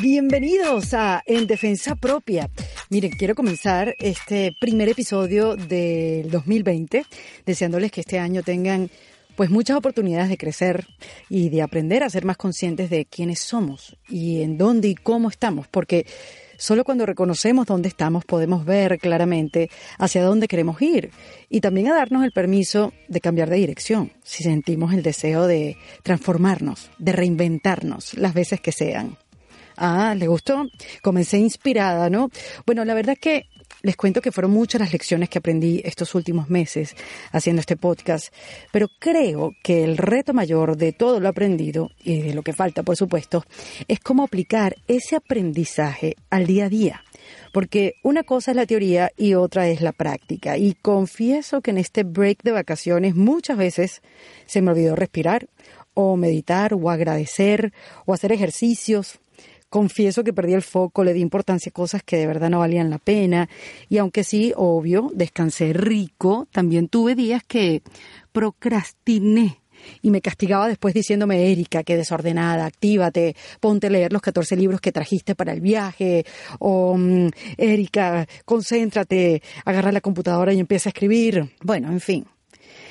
Bienvenidos a En Defensa Propia. Miren, quiero comenzar este primer episodio del 2020 deseándoles que este año tengan pues muchas oportunidades de crecer y de aprender a ser más conscientes de quiénes somos y en dónde y cómo estamos, porque solo cuando reconocemos dónde estamos podemos ver claramente hacia dónde queremos ir y también a darnos el permiso de cambiar de dirección, si sentimos el deseo de transformarnos, de reinventarnos las veces que sean. Ah, ¿le gustó? Comencé inspirada, ¿no? Bueno, la verdad es que les cuento que fueron muchas las lecciones que aprendí estos últimos meses haciendo este podcast, pero creo que el reto mayor de todo lo aprendido, y de lo que falta, por supuesto, es cómo aplicar ese aprendizaje al día a día. Porque una cosa es la teoría y otra es la práctica. Y confieso que en este break de vacaciones muchas veces se me olvidó respirar o meditar o agradecer o hacer ejercicios confieso que perdí el foco, le di importancia a cosas que de verdad no valían la pena. Y aunque sí, obvio, descansé rico, también tuve días que procrastiné. Y me castigaba después diciéndome, Erika, qué desordenada, actívate, ponte a leer los 14 libros que trajiste para el viaje, o mm, Erika, concéntrate, agarra la computadora y empieza a escribir. Bueno, en fin.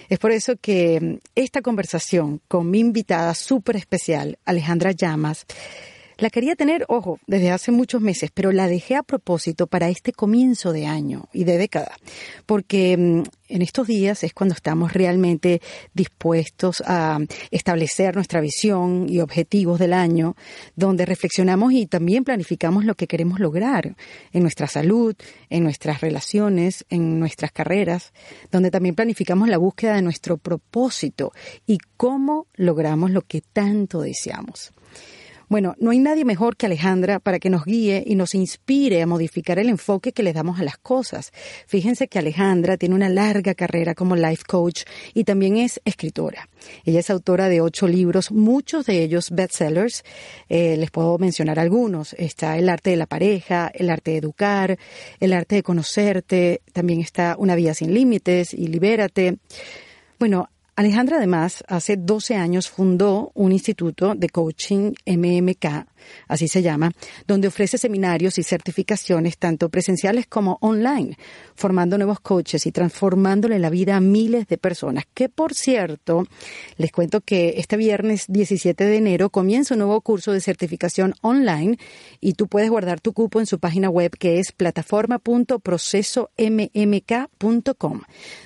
Es por eso que mm, esta conversación con mi invitada súper especial, Alejandra Llamas, la quería tener, ojo, desde hace muchos meses, pero la dejé a propósito para este comienzo de año y de década, porque mm, en estos días es cuando estamos realmente dispuestos a establecer nuestra visión y objetivos del año, donde reflexionamos y también planificamos lo que queremos lograr en nuestra salud, en nuestras relaciones, en nuestras carreras, donde también planificamos la búsqueda de nuestro propósito y cómo logramos lo que tanto deseamos. Bueno, no hay nadie mejor que Alejandra para que nos guíe y nos inspire a modificar el enfoque que le damos a las cosas. Fíjense que Alejandra tiene una larga carrera como life coach y también es escritora. Ella es autora de ocho libros, muchos de ellos bestsellers. Eh, les puedo mencionar algunos. Está El arte de la pareja, El arte de educar, El arte de conocerte, también está Una vida sin límites y Libérate. Bueno, Alejandra además hace 12 años fundó un instituto de coaching MMK, así se llama, donde ofrece seminarios y certificaciones tanto presenciales como online, formando nuevos coaches y transformándole la vida a miles de personas. Que por cierto, les cuento que este viernes 17 de enero comienza un nuevo curso de certificación online y tú puedes guardar tu cupo en su página web que es plataforma.procesommk.com,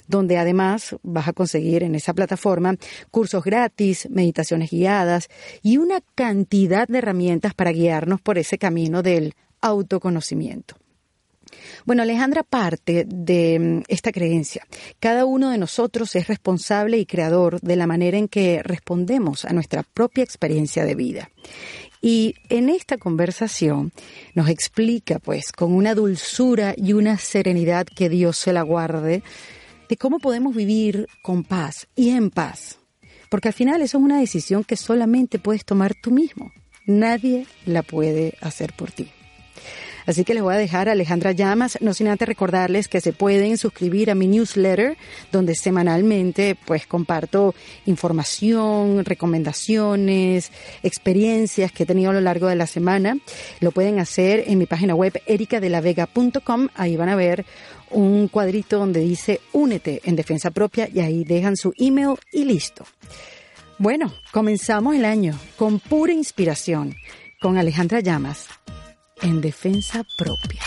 donde además vas a conseguir en esa plataforma cursos gratis, meditaciones guiadas y una cantidad de herramientas para guiarnos por ese camino del autoconocimiento. Bueno, Alejandra parte de mm, esta creencia. Cada uno de nosotros es responsable y creador de la manera en que respondemos a nuestra propia experiencia de vida. Y en esta conversación nos explica, pues, con una dulzura y una serenidad que Dios se la guarde, de cómo podemos vivir con paz y en paz. Porque al final eso es una decisión que solamente puedes tomar tú mismo. Nadie la puede hacer por ti. Así que les voy a dejar a Alejandra Llamas, no sin antes recordarles que se pueden suscribir a mi newsletter, donde semanalmente pues comparto información, recomendaciones, experiencias que he tenido a lo largo de la semana. Lo pueden hacer en mi página web ericadelavega.com, ahí van a ver un cuadrito donde dice únete en defensa propia y ahí dejan su email y listo. Bueno, comenzamos el año con pura inspiración con Alejandra Llamas en defensa propia.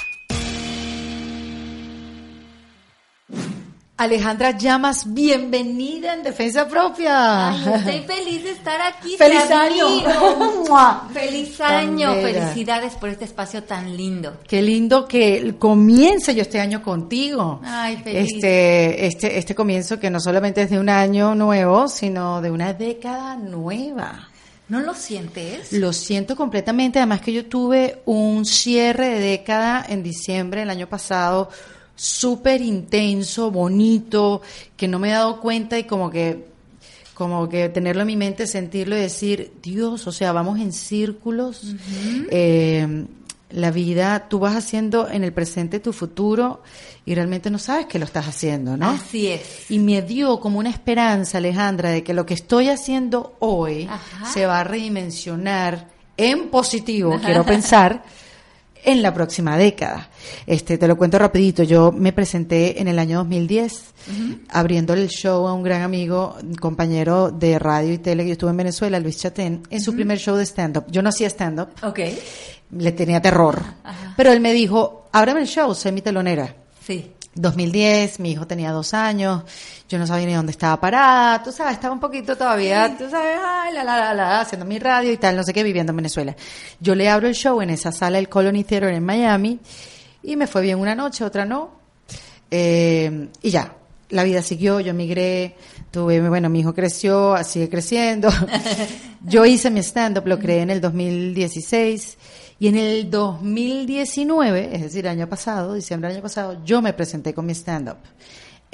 Alejandra Llamas, bienvenida en Defensa Propia. Ay, estoy feliz de estar aquí. ¡Feliz año! ¡Feliz año! Felicidades por este espacio tan lindo. Qué lindo que comience yo este año contigo. Ay, feliz. Este, este, este comienzo que no solamente es de un año nuevo, sino de una década nueva. ¿No lo sientes? Lo siento completamente. Además que yo tuve un cierre de década en diciembre del año pasado súper intenso, bonito, que no me he dado cuenta y como que como que tenerlo en mi mente, sentirlo y decir, Dios, o sea, vamos en círculos. eh, la vida, tú vas haciendo en el presente tu futuro y realmente no sabes que lo estás haciendo, ¿no? Así es. Y me dio como una esperanza, Alejandra, de que lo que estoy haciendo hoy Ajá. se va a redimensionar en positivo, quiero pensar, en la próxima década. Este, te lo cuento rapidito. Yo me presenté en el año 2010 abriendo el show a un gran amigo, compañero de radio y tele que yo estuve en Venezuela, Luis Chatén, en su primer show de stand-up. Yo no hacía stand-up. Ok. Le tenía terror. Pero él me dijo, ábreme el show, sé mi telonera. Sí. 2010, mi hijo tenía dos años, yo no sabía ni dónde estaba parada, tú sabes, estaba un poquito todavía, tú sabes, ay, la, la, la, la, haciendo mi radio y tal, no sé qué, viviendo en Venezuela. Yo le abro el show en esa sala del Colony Theater en Miami y me fue bien una noche, otra no, eh, y ya, la vida siguió, yo migré, tuve, bueno, mi hijo creció, sigue creciendo, yo hice mi stand-up, lo creé en el 2016 y en el 2019, es decir, año pasado, diciembre del año pasado, yo me presenté con mi stand-up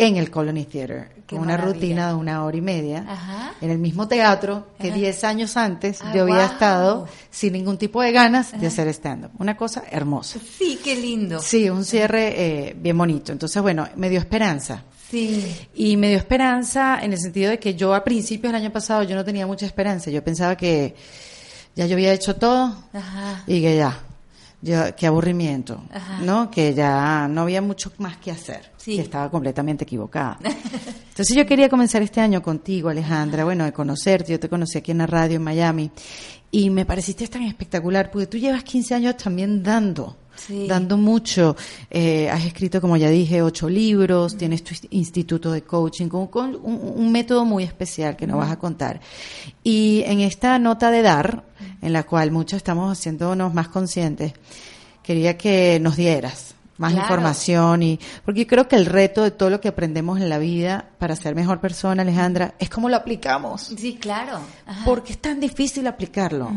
en el Colony Theater, con una rutina de una hora y media, en el mismo teatro que 10 años antes Ah, yo había wow. estado sin ningún tipo de ganas de hacer stand-up. Una cosa hermosa. Sí, qué lindo. Sí, un cierre eh, bien bonito. Entonces, bueno, me dio esperanza. Sí. Y me dio esperanza en el sentido de que yo a principios del año pasado yo no tenía mucha esperanza. Yo pensaba que ya yo había hecho todo Ajá. y que ya, ya qué aburrimiento, Ajá. ¿no? Que ya no había mucho más que hacer. Sí. Que estaba completamente equivocada. Entonces yo quería comenzar este año contigo, Alejandra, bueno, de conocerte. Yo te conocí aquí en la radio en Miami y me pareciste tan espectacular porque tú llevas 15 años también dando. Sí. Dando mucho, Eh, has escrito, como ya dije, ocho libros, tienes tu instituto de coaching con, con un, un método muy especial que nos vas a contar. Y en esta nota de dar, en la cual muchos estamos haciéndonos más conscientes, quería que nos dieras más Claro. información y porque yo creo que el reto de todo lo que aprendemos en la vida para ser mejor persona, Alejandra, es cómo lo aplicamos. Sí, claro. Ajá. Porque es tan difícil aplicarlo.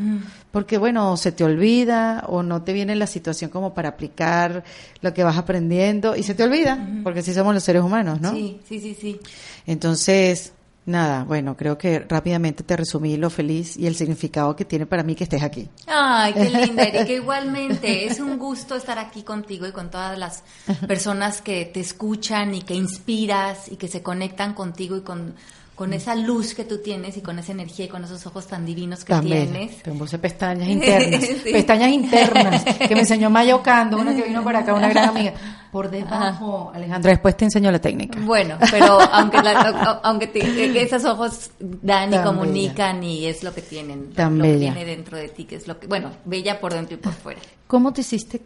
Porque, bueno, se te olvida o no te viene la situación como para aplicar lo que vas aprendiendo y se te olvida, porque así somos los seres humanos, ¿no? Sí, sí, sí, sí. Entonces, nada, bueno, creo que rápidamente te resumí lo feliz y el significado que tiene para mí que estés aquí. Ay, qué linda, Erika. Igualmente, es un gusto estar aquí contigo y con todas las personas que te escuchan y que inspiras y que se conectan contigo y con, con esa luz que tú tienes y con esa energía y con esos ojos tan divinos que bella. tienes. Te puse pestañas internas, Sí. pestañas internas, que me enseñó Mayo Cando, una que vino por acá, una gran amiga. Por debajo, Alejandra, después te enseño la técnica. Bueno, pero aunque, la- aunque te- esos ojos dan y comunican y es lo que tienen, Tan lo bella. que tiene dentro de ti, que es lo que, bueno, bella por dentro y por fuera. ¿Cómo te hiciste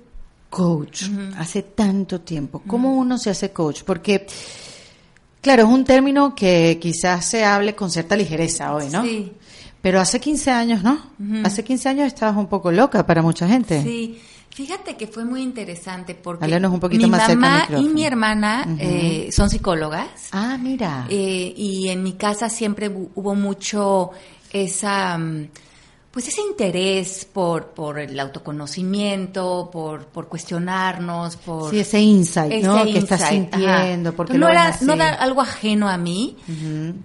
coach hace tanto tiempo? ¿Cómo uno se hace coach? Porque, claro, es un término que quizás se hable con cierta ligereza hoy, ¿no? Sí. Pero hace 15 años, ¿no? Hace 15 años estabas un poco loca para mucha gente. Sí, fíjate que fue muy interesante porque Háblanos un poquito mi más cerca mamá y micrófono. mi hermana eh, son psicólogas Ah, mira. eh, y en mi casa siempre hu- hubo mucho esa mm, pues ese interés por, por el autoconocimiento, por, por cuestionarnos, por sí, ese insight, ¿no? ese Que estás insight, sintiendo, porque no lo era no era algo ajeno a mí,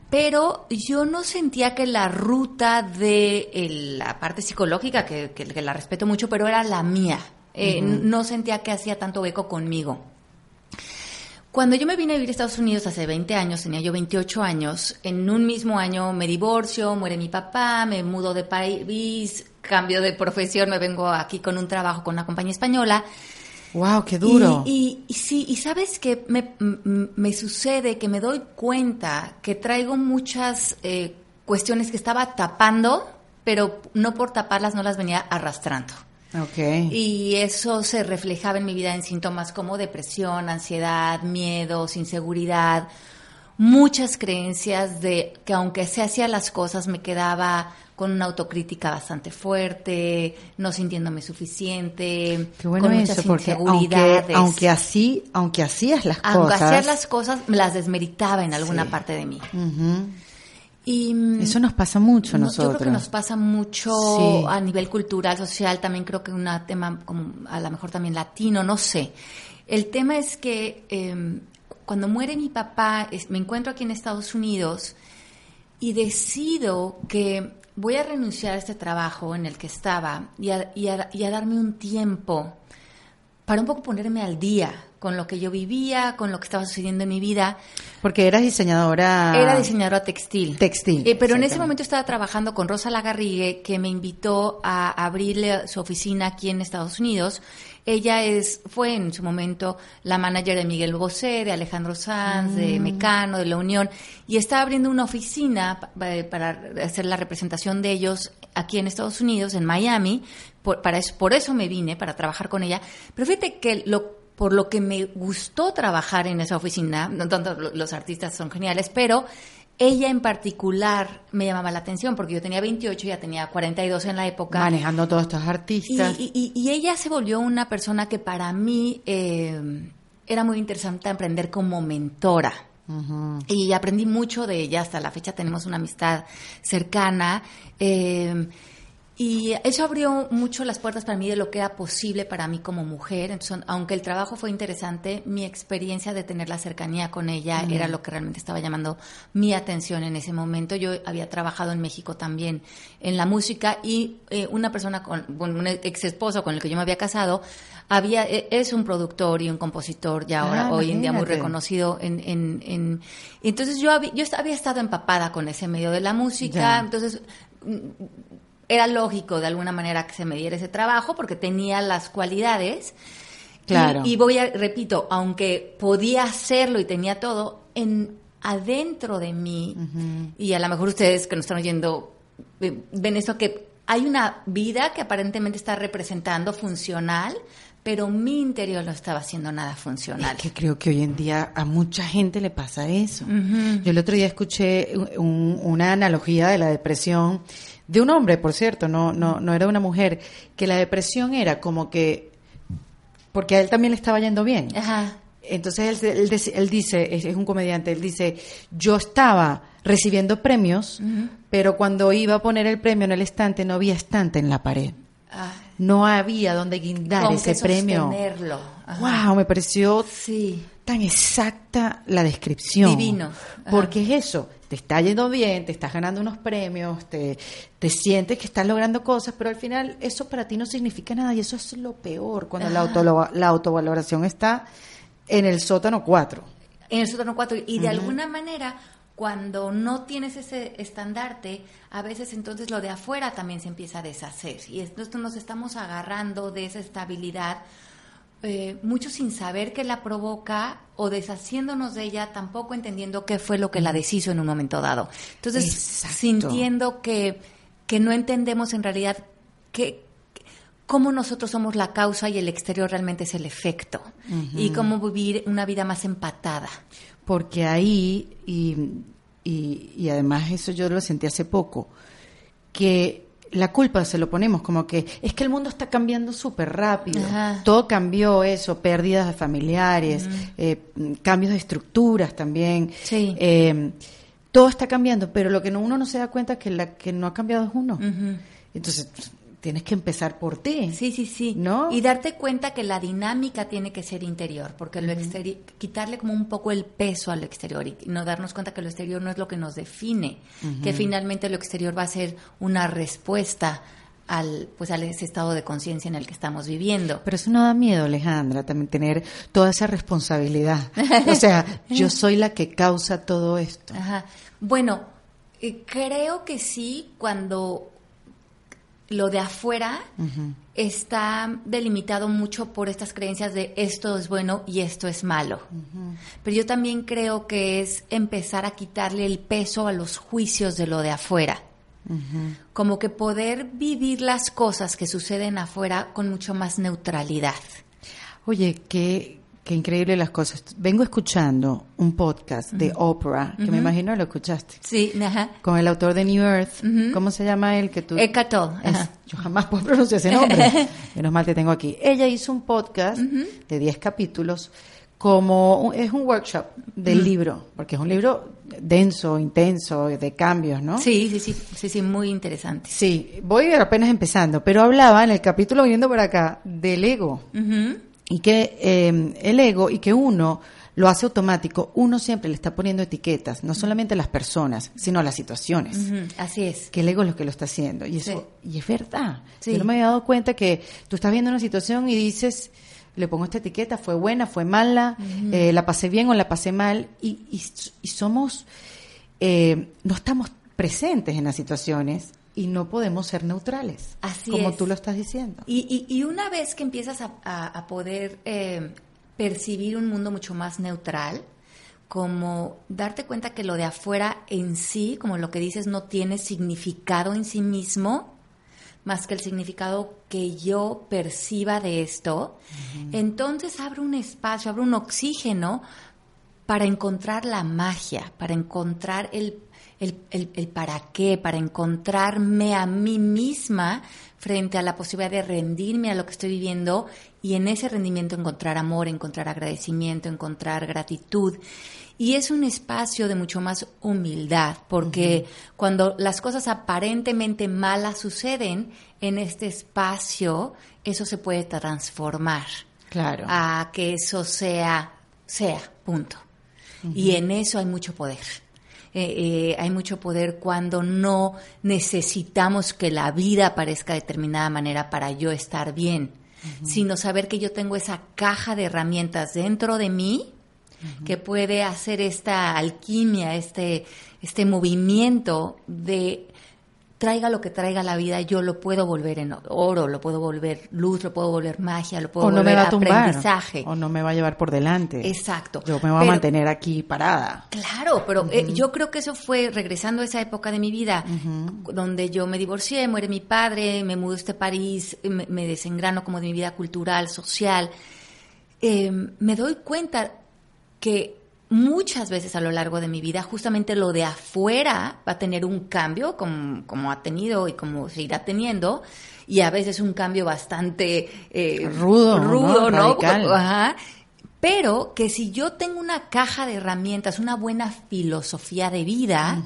pero yo no sentía que la ruta de el- la parte psicológica que, que- que la respeto mucho, pero era la mía. Eh, No sentía que hacía tanto eco conmigo. Cuando yo me vine a vivir a Estados Unidos hace 20 años, tenía yo 28 años, en un mismo año me divorcio, muere mi papá, me mudo de país, cambio de profesión, me vengo aquí con un trabajo con una compañía española. Wow, qué duro. Y, y- y sí, y sabes que me, me sucede que me doy cuenta que traigo muchas eh, cuestiones que estaba tapando, pero no por taparlas no las venía arrastrando. Ok. Y eso se reflejaba en mi vida en síntomas como depresión, ansiedad, miedos, inseguridad, muchas creencias de que aunque se hacía las cosas me quedaba con una autocrítica bastante fuerte, no sintiéndome suficiente, Qué bueno con eso, muchas porque aunque, inseguridades. aunque así, aunque hacías las Aunque cosas. hacía las cosas, me las desmeritaba en alguna Sí. parte de mí. Ujú. Y mm, Eso nos pasa mucho a no, nosotros. Yo creo que nos pasa mucho Sí. a nivel cultural, social, también creo que un tema como a lo mejor también latino, no sé. El tema es que eh, cuando muere mi papá, es- me encuentro aquí en Estados Unidos y decido que voy a renunciar a este trabajo en el que estaba y a, y a- y a darme un tiempo para un poco ponerme al día con lo que yo vivía, con lo que estaba sucediendo en mi vida. Porque eras diseñadora. Era diseñadora textil. Textil. Eh, pero en ese momento estaba trabajando con Rosa Lagarrigue, que me invitó a abrirle su oficina aquí en Estados Unidos. Ella es, fue en su momento la manager de Miguel Bosé, de Alejandro Sanz, de Mm. Mecano, de La Unión, y está abriendo una oficina pa- para hacer la representación de ellos aquí en Estados Unidos, en Miami. Por, para eso, por eso me vine, para trabajar con ella. Pero fíjate que lo por lo que me gustó trabajar en esa oficina, no tanto lo- los artistas son geniales, pero ella en particular me llamaba la atención porque yo tenía 28, ya tenía 42 en la época. Manejando todos estos artistas. y- y- y ella se volvió una persona que para mí eh, era muy interesante aprender como mentora. Y aprendí mucho de ella, hasta la fecha tenemos una amistad cercana. eh, y eso abrió mucho las puertas para mí de lo que era posible para mí como mujer. Entonces, aunque el trabajo fue interesante, mi experiencia de tener la cercanía con ella era lo que realmente estaba llamando mi atención en ese momento. Yo había trabajado en México también en la música y eh, una persona con, bueno, un ex esposo con el que yo me había casado, había, e- es un productor y un compositor ya ahora, Ah, hoy en día muy reconocido en, en, en- entonces yo había, yo había estado empapada con ese medio de la música, Ya. entonces era lógico de alguna manera que se me diera ese trabajo porque tenía las cualidades. Y- Claro. Y, voy a, repito, aunque podía hacerlo y tenía todo, en adentro de mí, y a lo mejor ustedes que nos están oyendo eh, ven eso que hay una vida que aparentemente está representando funcional, pero mi interior no estaba haciendo nada funcional. Es que creo que hoy en día a mucha gente le pasa eso. Yo el otro día escuché un- una analogía de la depresión de un hombre, por cierto, no, no, no era una mujer, que la depresión era como que, porque a él también le estaba yendo bien. Ajá. Entonces él, él él dice, es, es un comediante, él dice, yo estaba recibiendo premios, pero cuando iba a poner el premio en el estante no había estante en la pared. Ah, No había donde guindar ese premio. Ajá. Wow, me pareció Sí. tan exacta la descripción. Divino. Ajá. Porque es eso, te está yendo bien, te estás ganando unos premios, te, te sientes que estás logrando cosas, pero al final eso para ti no significa nada y eso es lo peor cuando la, Ajá. auto, la autovaloración está en el sótano 4. en el sótano 4 y de alguna manera cuando no tienes ese estandarte, a veces entonces lo de afuera también se empieza a deshacer y entonces nos estamos agarrando de esa estabilidad eh, mucho sin saber qué la provoca o deshaciéndonos de ella, tampoco entendiendo qué fue lo que la deshizo en un momento dado. Entonces, Exacto. sintiendo que, que no entendemos en realidad qué, cómo nosotros somos la causa y el exterior realmente es el efecto y cómo vivir una vida más empatada. Porque ahí, y, y, y además eso yo lo sentí hace poco, que la culpa se lo ponemos como que es que el mundo está cambiando súper rápido. Ajá. Todo cambió eso, pérdidas de familiares, eh, cambios de estructuras también. Sí. Eh, todo está cambiando, pero lo que no- uno no se da cuenta es que la que no ha cambiado es uno. Entonces, tienes que empezar por ti. Sí, sí, sí. ¿No? Y darte cuenta que la dinámica tiene que ser interior, porque lo exterior, quitarle como un poco el peso al exterior y no darnos cuenta que lo exterior no es lo que nos define, que finalmente lo exterior va a ser una respuesta al pues a ese estado de conciencia en el que estamos viviendo. Pero eso no da miedo, Alejandra, también tener toda esa responsabilidad. O sea, yo soy la que causa todo esto. Ajá. Bueno, eh, creo que sí cuando lo de afuera está delimitado mucho por estas creencias de esto es bueno y esto es malo. Pero yo también creo que es empezar a quitarle el peso a los juicios de lo de afuera. Como que poder vivir las cosas que suceden afuera con mucho más neutralidad. Oye, qué, qué increíble las cosas. Vengo escuchando un podcast de Oprah, que me imagino lo escuchaste, Sí, ajá. con el autor de New Earth. ¿Cómo se llama él? Que tú... Eckhart Tolle, yo jamás puedo pronunciar ese nombre. Menos mal te tengo aquí. Ella hizo un podcast de 10 capítulos como un- es un workshop del libro, porque es un libro denso, intenso, de cambios, ¿no? Sí, sí, sí, sí, sí, muy interesante. Sí, voy apenas empezando, pero hablaba en el capítulo viniendo por acá del ego Ujú. Y que eh, el ego y que uno lo hace automático, uno siempre le está poniendo etiquetas, no solamente a las personas, sino a las situaciones. Así es. Que el ego es lo que lo está haciendo. Y eso, y es verdad. Sí. Yo no me había dado cuenta que tú estás viendo una situación y dices, le pongo esta etiqueta, fue buena, fue mala, eh, la pasé bien o la pasé mal, y, y, somos, eh, no estamos presentes en las situaciones y no podemos ser neutrales, Así como tú lo estás diciendo. Y, y, una vez que empiezas a, a, poder eh, percibir un mundo mucho más neutral, como darte cuenta que lo de afuera en sí, como lo que dices, no tiene significado en sí mismo, más que el significado que yo perciba de esto, entonces abre un espacio, abre un oxígeno para encontrar la magia, para encontrar el, el, para qué, para encontrarme a mí misma frente a la posibilidad de rendirme a lo que estoy viviendo y en ese rendimiento encontrar amor, encontrar agradecimiento, encontrar gratitud. Y es un espacio de mucho más humildad, porque cuando las cosas aparentemente malas suceden, en este espacio eso se puede transformar. Claro. A que eso sea, sea, punto. Y en eso hay mucho poder. Eh, eh, hay mucho poder cuando no necesitamos que la vida aparezca de determinada manera para yo estar bien, sino saber que yo tengo esa caja de herramientas dentro de mí que puede hacer esta alquimia, este, este movimiento de traiga lo que traiga la vida, yo lo puedo volver en oro, lo puedo volver luz, lo puedo volver magia, lo puedo volver aprendizaje. o no me va a llevar por delante. Exacto. Yo me voy a mantener aquí parada. Claro, pero eh, yo creo que eso fue regresando a esa época de mi vida, donde yo me divorcié, muere mi padre, me mudo a este París, me, desengrano como de mi vida cultural, social. Eh, me doy cuenta que muchas veces a lo largo de mi vida justamente lo de afuera va a tener un cambio como, ha tenido y como seguirá teniendo y a veces un cambio bastante eh, rudo, rudo, ¿no? Pero que si yo tengo una caja de herramientas, una buena filosofía de vida,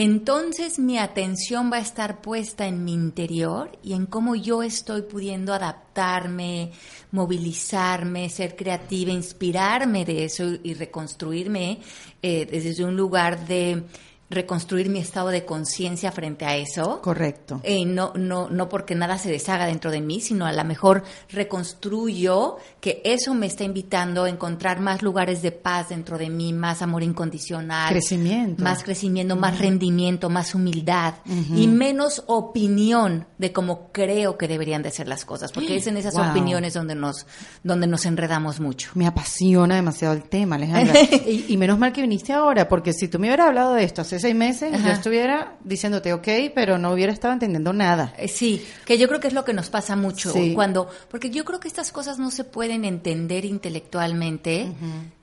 entonces mi atención va a estar puesta en mi interior y en cómo yo estoy pudiendo adaptarme, movilizarme, ser creativa, inspirarme de eso y reconstruirme eh, desde un lugar de reconstruir mi estado de conciencia frente a eso. Correcto. Eh, no, no, no porque nada se deshaga dentro de mí, sino a lo mejor reconstruyo que eso me está invitando a encontrar más lugares de paz dentro de mí, más amor incondicional. Crecimiento. Más crecimiento, más rendimiento, más humildad y menos opinión de cómo creo que deberían de ser las cosas, porque es en esas opiniones donde nos, donde nos enredamos mucho. Me apasiona demasiado el tema, Alejandra. y, y, menos mal que viniste ahora, porque si tú me hubieras hablado de esto hace seis meses yo estuviera diciéndote ok, pero no hubiera estado entendiendo nada. Eh, sí, que yo creo que es lo que nos pasa mucho cuando, porque yo creo que estas cosas no se pueden entender intelectualmente.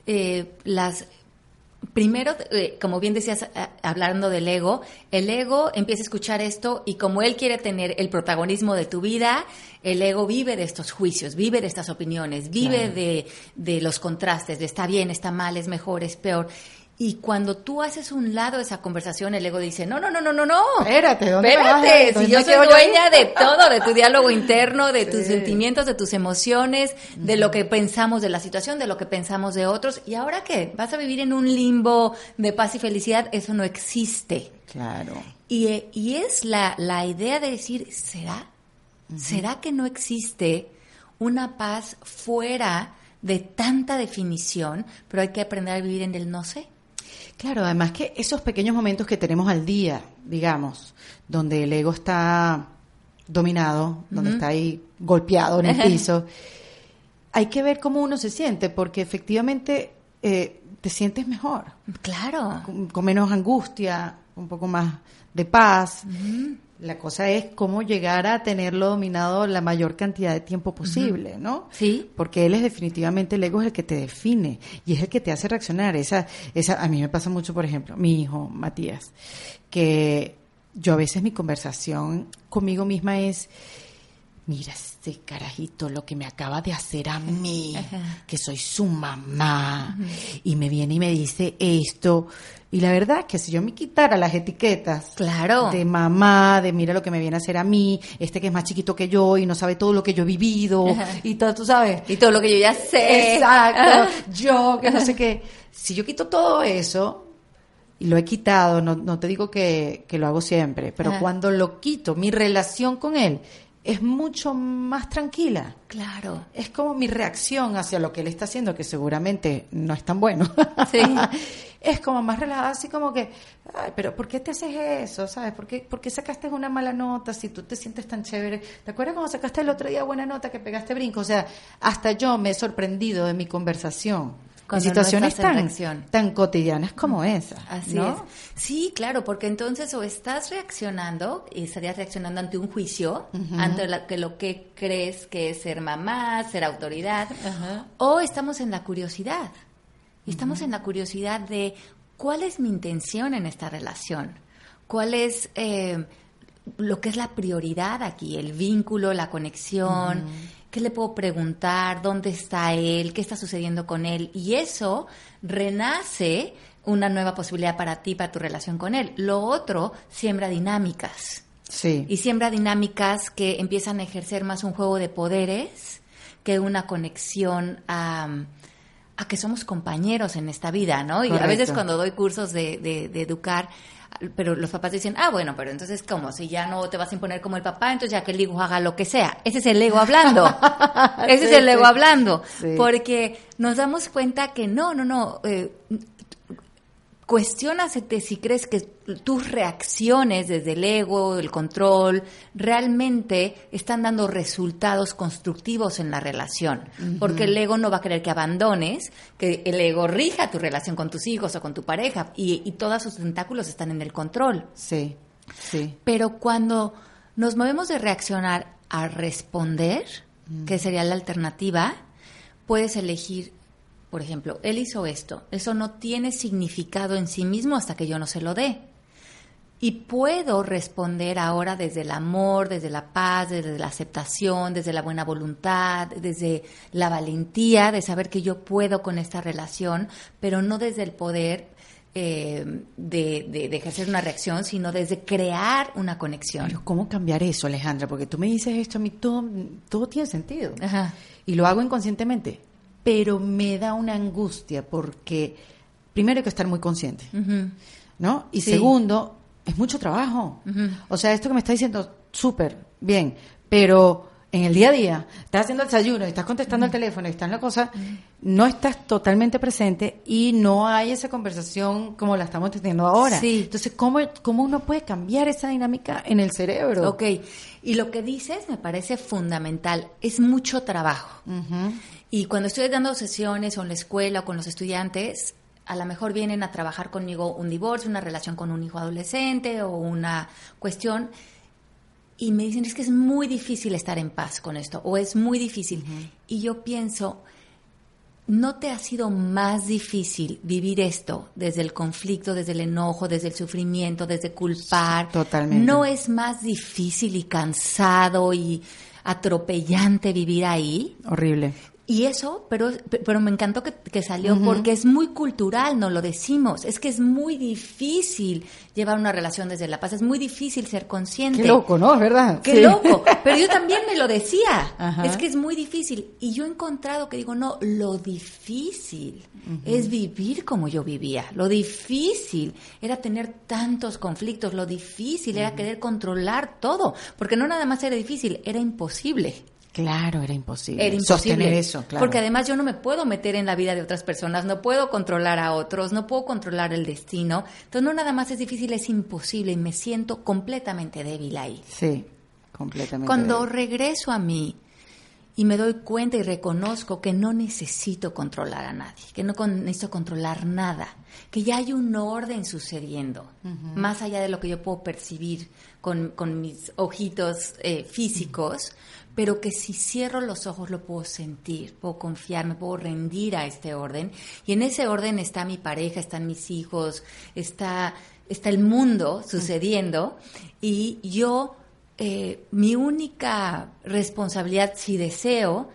Eh, las primero, eh, como bien decías, hablando del ego, el ego empieza a escuchar esto y como él quiere tener el protagonismo de tu vida, el ego vive de estos juicios, vive de estas opiniones, vive de, de los contrastes, de está bien, está mal, es mejor, es peor. Y cuando tú haces un lado de esa conversación, el ego dice, no, no, no, no, no, no. Espérate, ¿dónde Espérate, si yo soy dueña de todo, de tu diálogo interno, de tus sentimientos, de tus emociones, de lo que pensamos de la situación, de lo que pensamos de otros. ¿Y ahora qué? ¿Vas a vivir en un limbo de paz y felicidad? Eso no existe. Claro. Y, y es la, la idea de decir, ¿será? ¿Será que no existe una paz fuera de tanta definición, pero hay que aprender a vivir en el no sé? Claro, además que esos pequeños momentos que tenemos al día, digamos, donde el ego está dominado, donde está ahí golpeado en el piso, hay que ver cómo uno se siente, porque efectivamente eh, te sientes mejor. Claro. Con, menos angustia, un poco más de paz. La cosa es cómo llegar a tenerlo dominado la mayor cantidad de tiempo posible, ¿no? Sí. Porque él es definitivamente el ego es el que te define y es el que te hace reaccionar. Esa, esa, a mí me pasa mucho, por ejemplo, mi hijo Matías, que yo a veces mi conversación conmigo misma es, mira este carajito lo que me acaba de hacer a mí, que soy su mamá, y me viene y me dice esto. Y la verdad es que si yo me quitara las etiquetas claro. de mamá, de mira lo que me viene a hacer a mí, este que es más chiquito que yo y no sabe todo lo que yo he vivido, y todo, tú sabes. Y todo lo que yo ya sé. Exacto. yo, que no sé qué. Si yo quito todo eso, y lo he quitado, no, no te digo que, que lo hago siempre, pero cuando lo quito, mi relación con él es mucho más tranquila. Claro. Es como mi reacción hacia lo que él está haciendo, que seguramente no es tan bueno. Sí. es como más relajada, así como que, ay, pero ¿por qué te haces eso? ¿Sabes? ¿Por qué, por qué sacaste una mala nota si tú te sientes tan chévere? ¿Te acuerdas cuando sacaste el otro día buena nota que pegaste brinco? O sea, hasta yo me he sorprendido de mi conversación. En situaciones no estás tan, reacción. tan cotidianas como esa. Así ¿no? es. Sí, claro, porque entonces o estás reaccionando y estarías reaccionando ante un juicio, ante la- que lo que crees que es ser mamá, ser autoridad, o estamos en la curiosidad. Y Estamos en la curiosidad de cuál es mi intención en esta relación, cuál es eh, lo que es la prioridad aquí, el vínculo, la conexión, qué le puedo preguntar, dónde está él, qué está sucediendo con él. Y eso renace una nueva posibilidad para ti, para tu relación con él. Lo otro siembra dinámicas Sí. y siembra dinámicas que empiezan a ejercer más un juego de poderes que una conexión a, a que somos compañeros en esta vida, ¿no? Y a veces cuando doy cursos de, de- de educar, pero los papás dicen, ah, bueno, pero entonces, ¿cómo? Si ya no te vas a imponer como el papá, entonces ya que el hijo haga lo que sea. Ese es el ego hablando. Ese es el ego sí. hablando. Sí. Porque nos damos cuenta que no, no, no. eh, Cuestiónate si crees que tus reacciones desde el ego, el control, realmente están dando resultados constructivos en la relación. Porque el ego no va a querer que abandones, que el ego rija tu relación con tus hijos o con tu pareja y, y todos sus tentáculos están en el control. Sí, sí. Pero cuando nos movemos de reaccionar a responder, que sería la alternativa, puedes elegir, por ejemplo, él hizo esto, eso no tiene significado en sí mismo hasta que yo no se lo dé. Y puedo responder ahora desde el amor, desde la paz, desde la aceptación, desde la buena voluntad, desde la valentía de saber que yo puedo con esta relación, pero no desde el poder eh, de, de- de ejercer una reacción, sino desde crear una conexión. Pero ¿cómo cambiar eso, Alejandra? Porque tú me dices esto, a mí todo, todo tiene sentido. Ajá. Y lo hago inconscientemente. Pero me da una angustia porque primero hay que estar muy consciente. ¿no? Y Sí. segundo, es mucho trabajo. O sea, esto que me está diciendo, súper bien, pero en el día a día, estás haciendo el desayuno, y estás contestando el teléfono, y estás en la cosa, no estás totalmente presente y no hay esa conversación como la estamos teniendo ahora. Sí. Entonces, ¿cómo, ¿cómo uno puede cambiar esa dinámica en el cerebro? Ok, y lo que dices me parece fundamental, es mucho trabajo. Y cuando estoy dando sesiones o en la escuela o con los estudiantes, a lo mejor vienen a trabajar conmigo un divorcio, una relación con un hijo adolescente o una cuestión y me dicen es que es muy difícil estar en paz con esto o es muy difícil. Y yo pienso, ¿no te ha sido más difícil vivir esto desde el conflicto, desde el enojo, desde el sufrimiento, desde culpar? Totalmente. ¿No es más difícil y cansado y atropellante vivir ahí? Horrible. Y eso, pero, pero me encantó que, que salió porque es muy cultural, no lo decimos. Es que es muy difícil llevar una relación desde la paz, es muy difícil ser consciente. Qué loco, ¿no? ¿Es verdad? Qué Sí. loco. Pero yo también me lo decía. Ajá. Es que es muy difícil. Y yo he encontrado que digo, no, lo difícil es vivir como yo vivía. Lo difícil era tener tantos conflictos. Lo difícil era querer controlar todo. Porque no nada más era difícil, era imposible. Claro, era imposible. Era imposible. Sostener eso, claro. Porque además yo no me puedo meter en la vida de otras personas, no puedo controlar a otros, no puedo controlar el destino. Entonces no nada más es difícil, es imposible y me siento completamente débil ahí. Sí, completamente. Cuando débil. regreso a mí y me doy cuenta y reconozco que no necesito controlar a nadie, que no necesito controlar nada, que ya hay un orden sucediendo, más allá de lo que yo puedo percibir con, con mis ojitos eh, físicos, pero que si cierro los ojos lo puedo sentir, puedo confiar, me puedo rendir a este orden. Y en ese orden está mi pareja, están mis hijos, está, está el mundo sucediendo y yo eh, mi única responsabilidad, si deseo,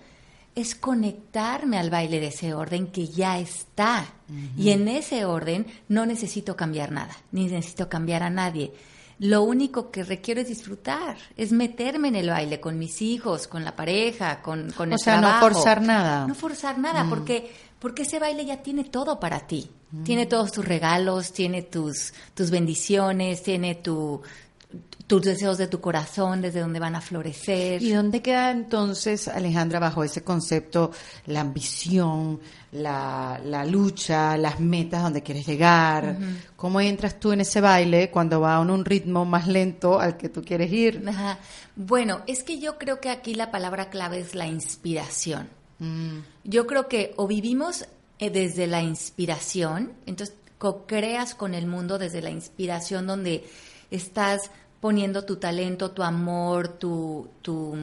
es conectarme al baile de ese orden que ya está. Y en ese orden no necesito cambiar nada, ni necesito cambiar a nadie. Lo único que requiero es disfrutar, es meterme en el baile con mis hijos, con la pareja, con, con O el sea, no trabajo. forzar nada. No forzar nada, porque, porque ese baile ya tiene todo para ti. Tiene todos tus regalos, tiene tus, tus bendiciones, tiene tu, tus deseos de tu corazón, desde donde van a florecer. ¿Y dónde queda entonces, Alejandra, bajo ese concepto, la ambición, la, la lucha, las metas donde quieres llegar? ¿Cómo entras tú en ese baile cuando va a un ritmo más lento al que tú quieres ir? Ajá. Bueno, es que yo creo que aquí la palabra clave es la inspiración. Mm, Yo creo que o vivimos eh, desde la inspiración, entonces co-creas con el mundo desde la inspiración donde estás poniendo tu talento, tu amor, tu, tu,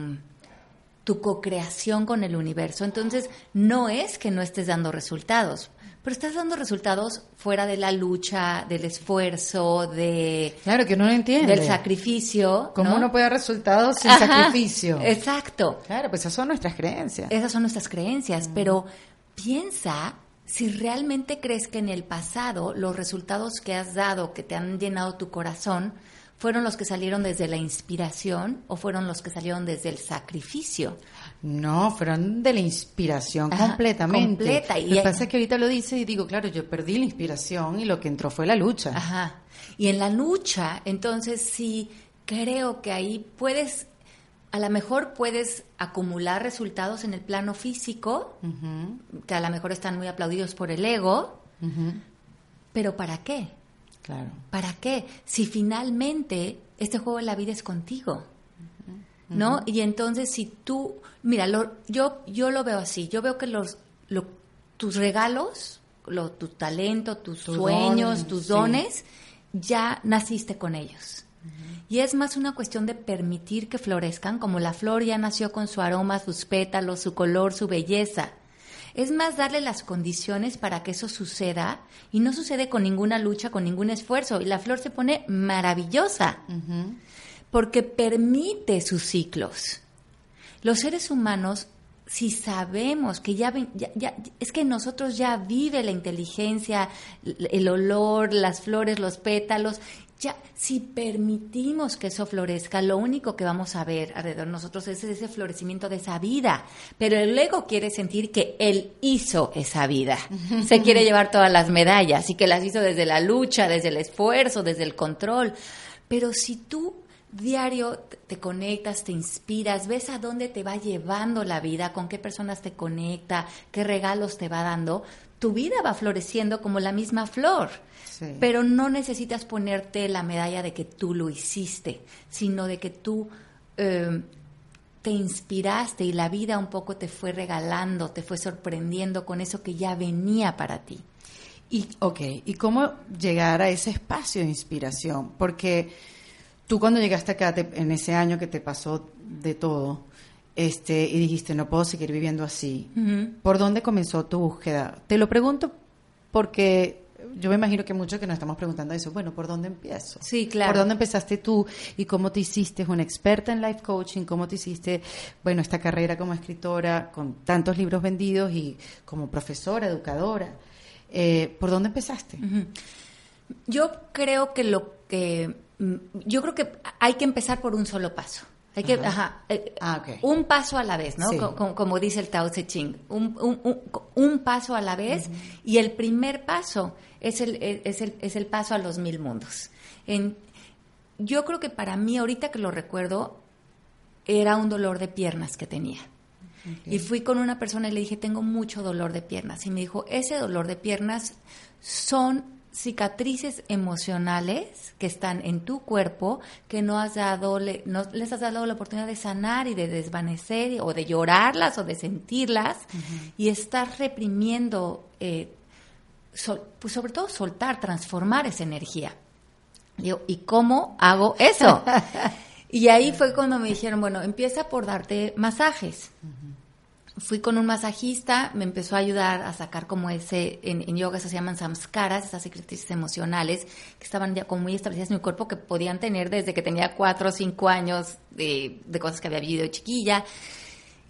tu co-creación con el universo. Entonces, no es que no estés dando resultados, pero estás dando resultados fuera de la lucha, del esfuerzo, de, Claro que uno no entiende. del sacrificio. ¿Cómo ¿no? uno puede dar resultados sin Ajá, sacrificio? Exacto. Claro, pues esas son nuestras creencias. Esas son nuestras Mm. creencias, pero piensa si realmente crees que en el pasado los resultados que has dado, que te han llenado tu corazón, fueron los que salieron desde la inspiración o fueron los que salieron desde el sacrificio. No, fueron de la inspiración Ajá, completamente. completa, y Lo que pasa es que ahorita lo dice y digo, claro, yo perdí la inspiración y lo que entró fue la lucha. Ajá. Y en la lucha, entonces sí creo que ahí puedes, a lo mejor puedes acumular resultados en el plano físico, que a lo mejor están muy aplaudidos por el ego, pero ¿para qué? Claro. ¿Para qué? Si finalmente este juego de la vida es contigo. ¿No? Y entonces si tú, mira, lo- yo, yo lo veo así, yo veo que los, lo- tus regalos, lo- tu talento, tus sueños, tus sí. dones, ya naciste con ellos. Y es más una cuestión de permitir que florezcan, como la flor ya nació con su aroma, sus pétalos, su color, su belleza. Es más darle las condiciones para que eso suceda y no sucede con ninguna lucha, con ningún esfuerzo. Y la flor se pone maravillosa porque permite sus ciclos. Los seres humanos, si sabemos que ya, ya- ya- es que en nosotros ya vive la inteligencia, el olor, las flores, los pétalos, ya si permitimos que eso florezca, lo único que vamos a ver alrededor de nosotros es ese florecimiento de esa vida. Pero el ego quiere sentir que él hizo esa vida. Se quiere llevar todas las medallas y que las hizo desde la lucha, desde el esfuerzo, desde el control. Pero si tú diario te- te conectas, te inspiras, ves a dónde te va llevando la vida, con qué personas te conecta, qué regalos te va dando, tu vida va floreciendo como la misma flor. Sí. Pero no necesitas ponerte la medalla de que tú lo hiciste, sino de que tú eh, te inspiraste y la vida un poco te fue regalando, te fue sorprendiendo con eso que ya venía para ti. Y, ok, ¿y cómo llegar a ese espacio de inspiración? Porque tú cuando llegaste acá, te- en ese año que te pasó de todo, este, y dijiste, no puedo seguir viviendo así, ¿por dónde comenzó tu búsqueda? Te lo pregunto porque yo me imagino que muchos que nos estamos preguntando eso, bueno, ¿por dónde empiezo? Sí, claro. ¿Por dónde empezaste tú y cómo te hiciste una experta en life coaching? ¿Cómo te hiciste, bueno, esta carrera como escritora con tantos libros vendidos y como profesora, educadora? Eh, ¿Por dónde empezaste? Yo creo que lo que mm, yo creo que hay que empezar por un solo paso. Hay que, Ajá. ajá, eh, Ah, un paso a la vez, ¿no? Sí. Co- co- Como, dice el Tao Te Ching, un, un- un- un paso a la vez y el primer paso es el, es el, es el paso a los mil mundos. En, yo creo que para mí, ahorita que lo recuerdo, era un dolor de piernas que tenía. Y fui con una persona y le dije, tengo mucho dolor de piernas. Y me dijo, ese dolor de piernas son cicatrices emocionales que están en tu cuerpo que no has dado, le- no les has dado la oportunidad de sanar y de desvanecer o de llorarlas o de sentirlas y estás reprimiendo, eh, sol- pues sobre todo soltar, transformar esa energía. Digo, ¿y cómo hago eso? y ahí fue cuando me dijeron, bueno, empieza por darte masajes. Fui con un masajista, me empezó a ayudar a sacar como ese, en, en yoga se llaman samskaras, esas cicatrices emocionales que estaban ya como muy establecidas en mi cuerpo, que podían tener desde que tenía cuatro o cinco años de, de cosas que había vivido de chiquilla.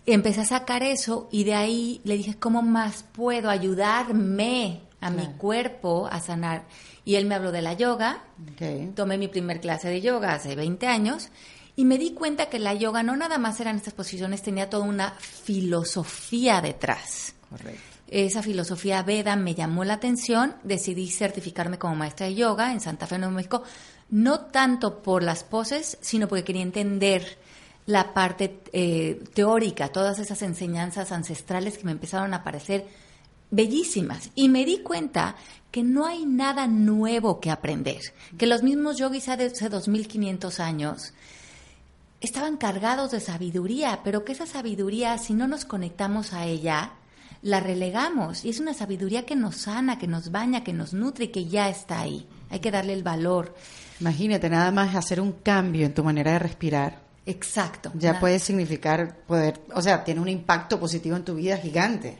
Empecé a sacar eso y de ahí le dije, ¿cómo más puedo ayudarme a mi cuerpo a sanar? Y él me habló de la yoga, tomé mi primer clase de yoga hace 20 años y me di cuenta que la yoga no nada más eran estas posiciones, tenía toda una filosofía detrás. Correcto. Esa filosofía Veda me llamó la atención, decidí certificarme como maestra de yoga en Santa Fe, Nuevo México. no tanto por las poses, sino porque quería entender la parte eh, teórica, todas esas enseñanzas ancestrales que me empezaron a parecer bellísimas. Y me di cuenta que no hay nada nuevo que aprender, que los mismos yogis hace 2500 años estaban cargados de sabiduría, pero que esa sabiduría, si no nos conectamos a ella, la relegamos. Y es una sabiduría que nos sana, que nos baña, que nos nutre y que ya está ahí. Hay que darle el valor. Imagínate, nada más hacer un cambio en tu manera de respirar. Exacto. Ya puede significar poder, o sea, tiene un impacto positivo en tu vida gigante.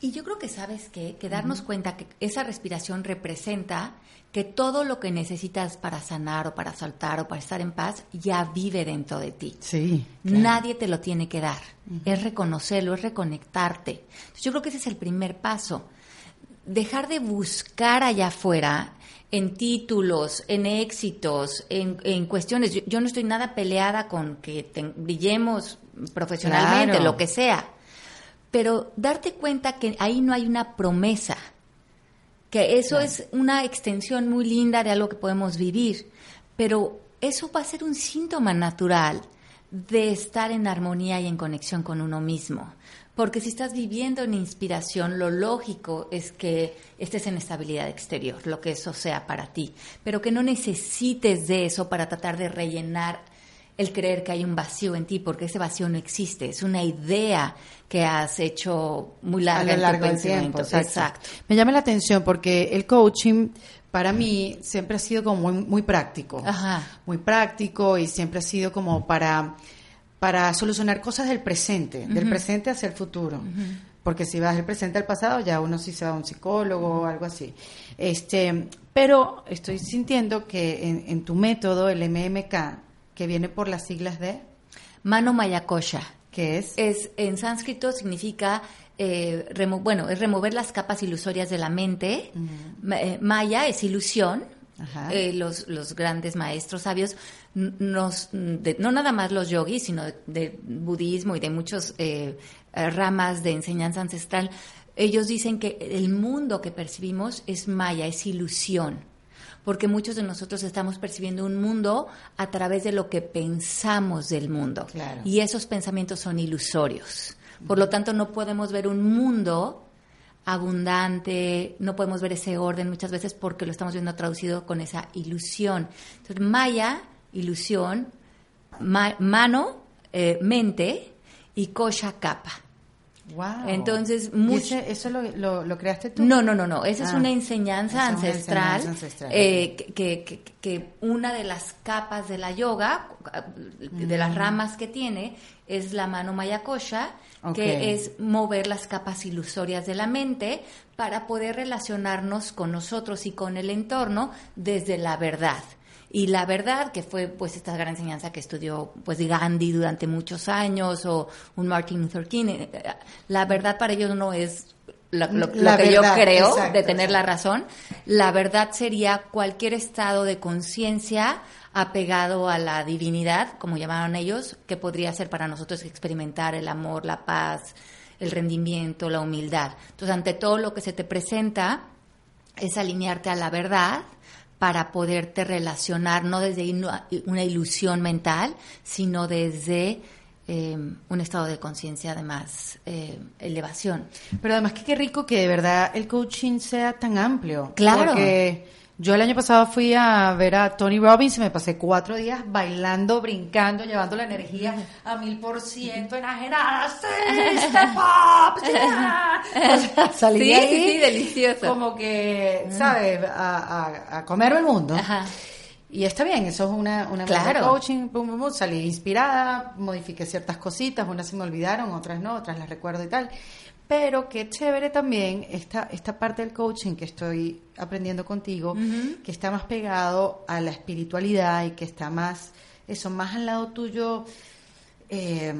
Y yo creo que sabes qué? que darnos cuenta que esa respiración representa que todo lo que necesitas para sanar o para saltar o para estar en paz ya vive dentro de ti. Sí. Nadie te lo tiene que dar. Es reconocerlo, es reconectarte. yo creo que ese es el primer paso. Dejar de buscar allá afuera en títulos, en éxitos, en, cuestiones. Yo, no estoy nada peleada con que brillemos profesionalmente, lo que sea. Pero darte cuenta que ahí no hay una promesa que eso es una extensión muy linda de algo que podemos vivir, pero eso va a ser un síntoma natural de estar en armonía y en conexión con uno mismo. Porque si estás viviendo en inspiración, lo lógico es que estés en estabilidad exterior, lo que eso sea para ti, pero que no necesites de eso para tratar de rellenar el creer que hay un vacío en ti, porque ese vacío no existe, es una idea que has hecho muy larga a lo en tiempo. Exacto. Me llama la atención porque el coaching para mí siempre ha sido como muy, práctico, muy práctico y siempre ha sido como para para solucionar cosas del presente, del presente hacia el futuro. Porque si vas del presente al pasado, ya uno sí se va a un psicólogo o algo así. Este, pero estoy sintiendo que en, en tu método, el MMK, que viene por las siglas de Mano Mayakosha. ¿Qué es? Es en sánscrito significa eh, bueno, es remover las capas ilusorias de la mente. Eh, maya es ilusión. Eh, los, los, grandes maestros sabios, nos, no nada más los yogis, sino de, budismo y de muchas ramas de enseñanza ancestral, ellos dicen que el mundo que percibimos es maya, es ilusión porque muchos de nosotros estamos percibiendo un mundo a través de lo que pensamos del mundo. Y esos pensamientos son ilusorios. Por lo tanto, no podemos ver un mundo abundante, no podemos ver ese orden muchas veces porque lo estamos viendo traducido con esa ilusión. Entonces, Maya, ilusión, mano, eh, mente y kosha, capa. Wow. Entonces, ¿Eso lo, lo, creaste tú? No, no, no, no. Esa es ah. una enseñanza ancestral, eh, que, que, una de las capas de la yoga, de las mm. ramas que tiene, es la mano mayakosha, que es mover las capas ilusorias de la mente para poder relacionarnos con nosotros y con el entorno desde la verdad. Y la verdad, que fue pues esta gran enseñanza que estudió pues Gandhi durante muchos años o un Martin Luther King, eh, la verdad para ellos no es lo, que yo creo de tener la razón. La verdad sería cualquier estado de conciencia apegado a la divinidad, como llamaron ellos, que podría ser para nosotros experimentar el amor, la paz, el rendimiento, la humildad. Entonces, ante todo lo que se te presenta, es alinearte a la verdad para poderte relacionar, no desde una ilusión mental, sino desde eh, un estado de conciencia de más eh, elevación. Pero además que qué rico que de verdad el coaching sea tan amplio. Claro. Porque yo el año pasado fui a ver a Tony Robbins y me pasé cuatro días bailando, brincando, llevando la energía a mil por ciento enajenada. ¡Sí, step up! O salí ahí sí, delicioso. como que, ¿sabes? A, a, comerme el mundo. Y está bien, eso es una, una claro. coaching, salí inspirada, modifiqué ciertas cositas, unas se me olvidaron, otras no, otras las recuerdo y tal. Pero qué chévere también esta, esta parte del coaching que estoy aprendiendo contigo, que está más pegado a la espiritualidad y que está más, eso, más al lado tuyo, eh,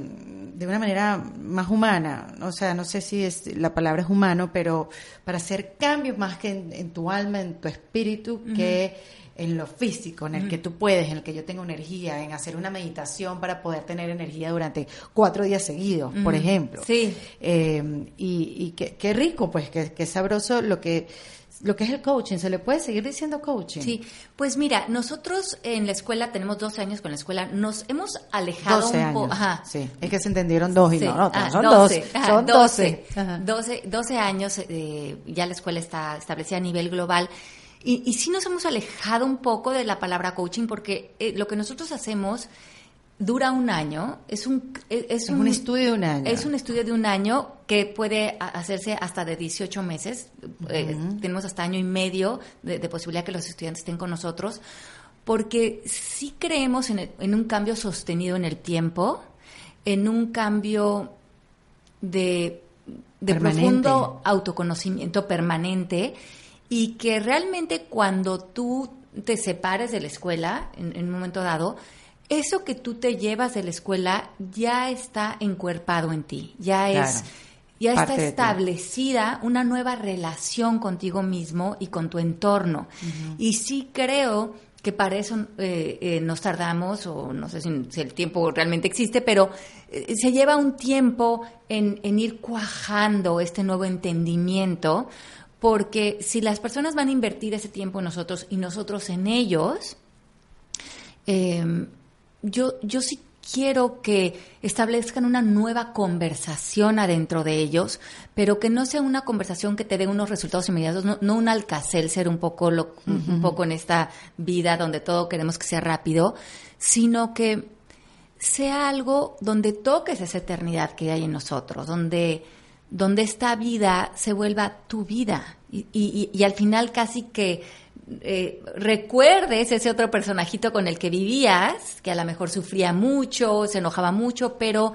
de una manera más humana. O sea, no sé si es, la palabra es humano, pero para hacer cambios más que en, tu alma, en tu espíritu, que en lo físico, en el que tú puedes, en el que yo tengo energía, en hacer una meditación para poder tener energía durante cuatro días seguidos, por ejemplo. Sí. Eh, y, y qué, rico, pues, qué, sabroso lo que lo que es el coaching, ¿se le puede seguir diciendo coaching? Sí, pues mira, nosotros en la escuela tenemos 12 años con la escuela, nos hemos alejado 12 un poco. Ajá. Sí, es que se entendieron dos y Sí. no, no, Ah, son 12, dos, ajá, son 12. Ajá. 12, 12 años, eh, ya la escuela está establecida a nivel global. Y, y sí nos hemos alejado un poco de la palabra coaching porque eh, lo que nosotros hacemos dura un año, es un, es, Es un estudio de un año. Es un estudio de un año que puede hacerse hasta de 18 meses. Eh, tenemos hasta año y medio de, de posibilidad que los estudiantes estén con nosotros, porque sí creemos en, el- en un cambio sostenido en el tiempo, en un cambio de, de profundo autoconocimiento permanente y que realmente cuando tú te separes de la escuela en, en un momento dado, eso que tú te llevas de la escuela ya está encuerpado en ti, ya es ya está establecida una nueva relación contigo mismo y con tu entorno. Y sí creo que para eso eh, eh, nos tardamos, o no sé si, si el tiempo realmente existe, pero eh, se lleva un tiempo en, en ir cuajando este nuevo entendimiento, porque si las personas van a invertir ese tiempo en nosotros y nosotros en ellos, eh, yo, yo sí quiero que establezcan una nueva conversación adentro de ellos, pero que no sea una conversación que te dé unos resultados inmediatos, no, no un alcacelser un poco, lo- un poco en esta vida donde todo queremos que sea rápido, sino que sea algo donde toques esa eternidad que hay en nosotros, donde, donde esta vida se vuelva tu vida. Y, y- y al final casi que eh, recuerdes ese otro personajito con el que vivías, que a lo mejor sufría mucho, se enojaba mucho, pero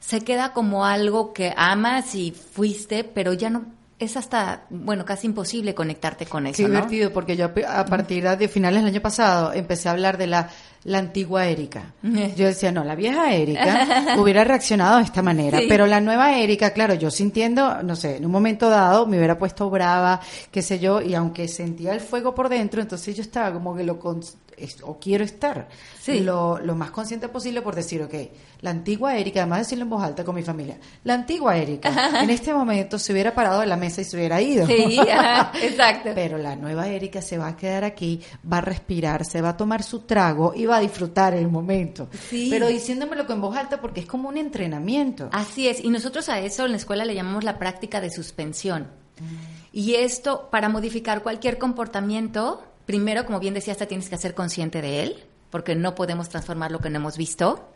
se queda como algo que amas y fuiste, pero ya no es hasta, bueno, casi imposible conectarte con eso, Qué ¿no? divertido, porque yo a partir de finales del año pasado empecé a hablar de la, la antigua Erika. Yo decía, no, la vieja Erika hubiera reaccionado de esta manera, Sí. pero la nueva Erika, claro, yo sintiendo, no sé, en un momento dado me hubiera puesto brava, qué sé yo, y aunque sentía el fuego por dentro, entonces yo estaba como que lo, cons- es- o quiero estar Sí. lo, lo más consciente posible por decir, ok, la antigua Erika, además de decirlo en voz alta con mi familia, la antigua Erika, en este momento se hubiera parado de la mesa y se hubiera ido. Sí, ajá, exacto. Pero la nueva Erika se va a quedar aquí, va a respirar, se va a tomar su trago y va a disfrutar el momento. Sí. Pero diciéndomelo con voz alta porque es como un entrenamiento. Así es, y nosotros a eso en la escuela le llamamos la práctica de suspensión. Y esto, para modificar cualquier comportamiento, primero, como bien decías, te tienes que hacer consciente de él, porque no podemos transformar lo que no hemos visto,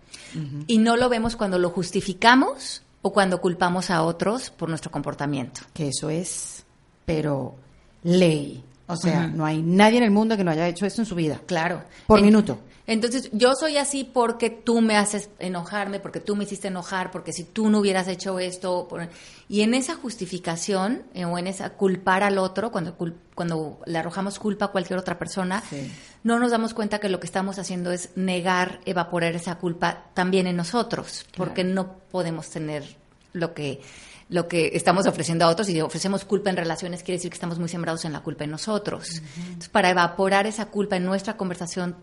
y no lo vemos cuando lo justificamos o cuando culpamos a otros por nuestro comportamiento. Que eso es, pero ley. O sea, no hay nadie en el mundo que no haya hecho eso en su vida. Claro. Por En- minuto. Entonces, yo soy así porque tú me haces enojarme, porque tú me hiciste enojar, porque si tú no hubieras hecho esto. por- Y en esa justificación, eh, o en esa culpar al otro, cuando, cul- cuando le arrojamos culpa a cualquier otra persona, Sí. no nos damos cuenta que lo que estamos haciendo es negar, evaporar esa culpa también en nosotros, porque no podemos tener lo que lo que estamos ofreciendo a otros y si ofrecemos culpa en relaciones quiere decir que estamos muy sembrados en la culpa en nosotros. Entonces, para evaporar esa culpa en nuestra conversación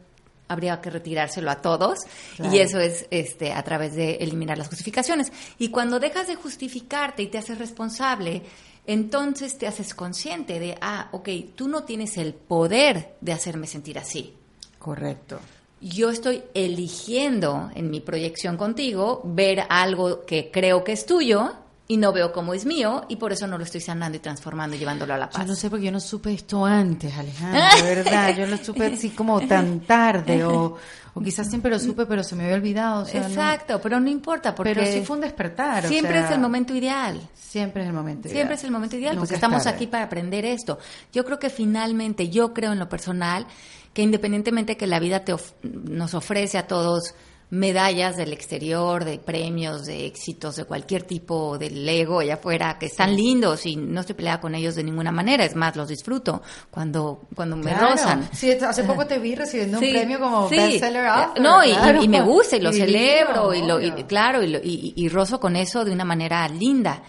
habría que retirárselo a todos Claro. y eso es este a través de eliminar las justificaciones. Y cuando dejas de justificarte y te haces responsable, entonces te haces consciente de, ah, ok, tú no tienes el poder de hacerme sentir así Correcto. yo estoy eligiendo en mi proyección contigo ver algo que creo que es tuyo y no veo como es mío y por eso no lo estoy sanando y transformando y llevándolo a la Yo paz. no sé porque yo no supe esto antes, Alejandra, de verdad. Yo lo supe así como tan tarde o, o quizás siempre lo supe pero se me había olvidado. o sea, no- Exacto, pero no importa porque Pero sí fue un despertar. o siempre sea, es el momento ideal. Siempre es el momento Siempre ideal. es el momento ideal, porque es estamos tarde. aquí para aprender esto. Yo creo que finalmente, yo creo en lo personal, que independientemente que la vida te of- nos ofrece a todos medallas del exterior, de premios, de éxitos, de cualquier tipo, del ego allá afuera, que están lindos y no estoy peleada con ellos de ninguna manera, es más, los disfruto cuando, cuando me Claro. rozan. Sí, hace poco te vi recibiendo Sí, un premio como sí. bestseller author. No, y, y- claro. y me gusta y lo celebro y lo claro y, lo- y, y rozo con eso de una manera linda.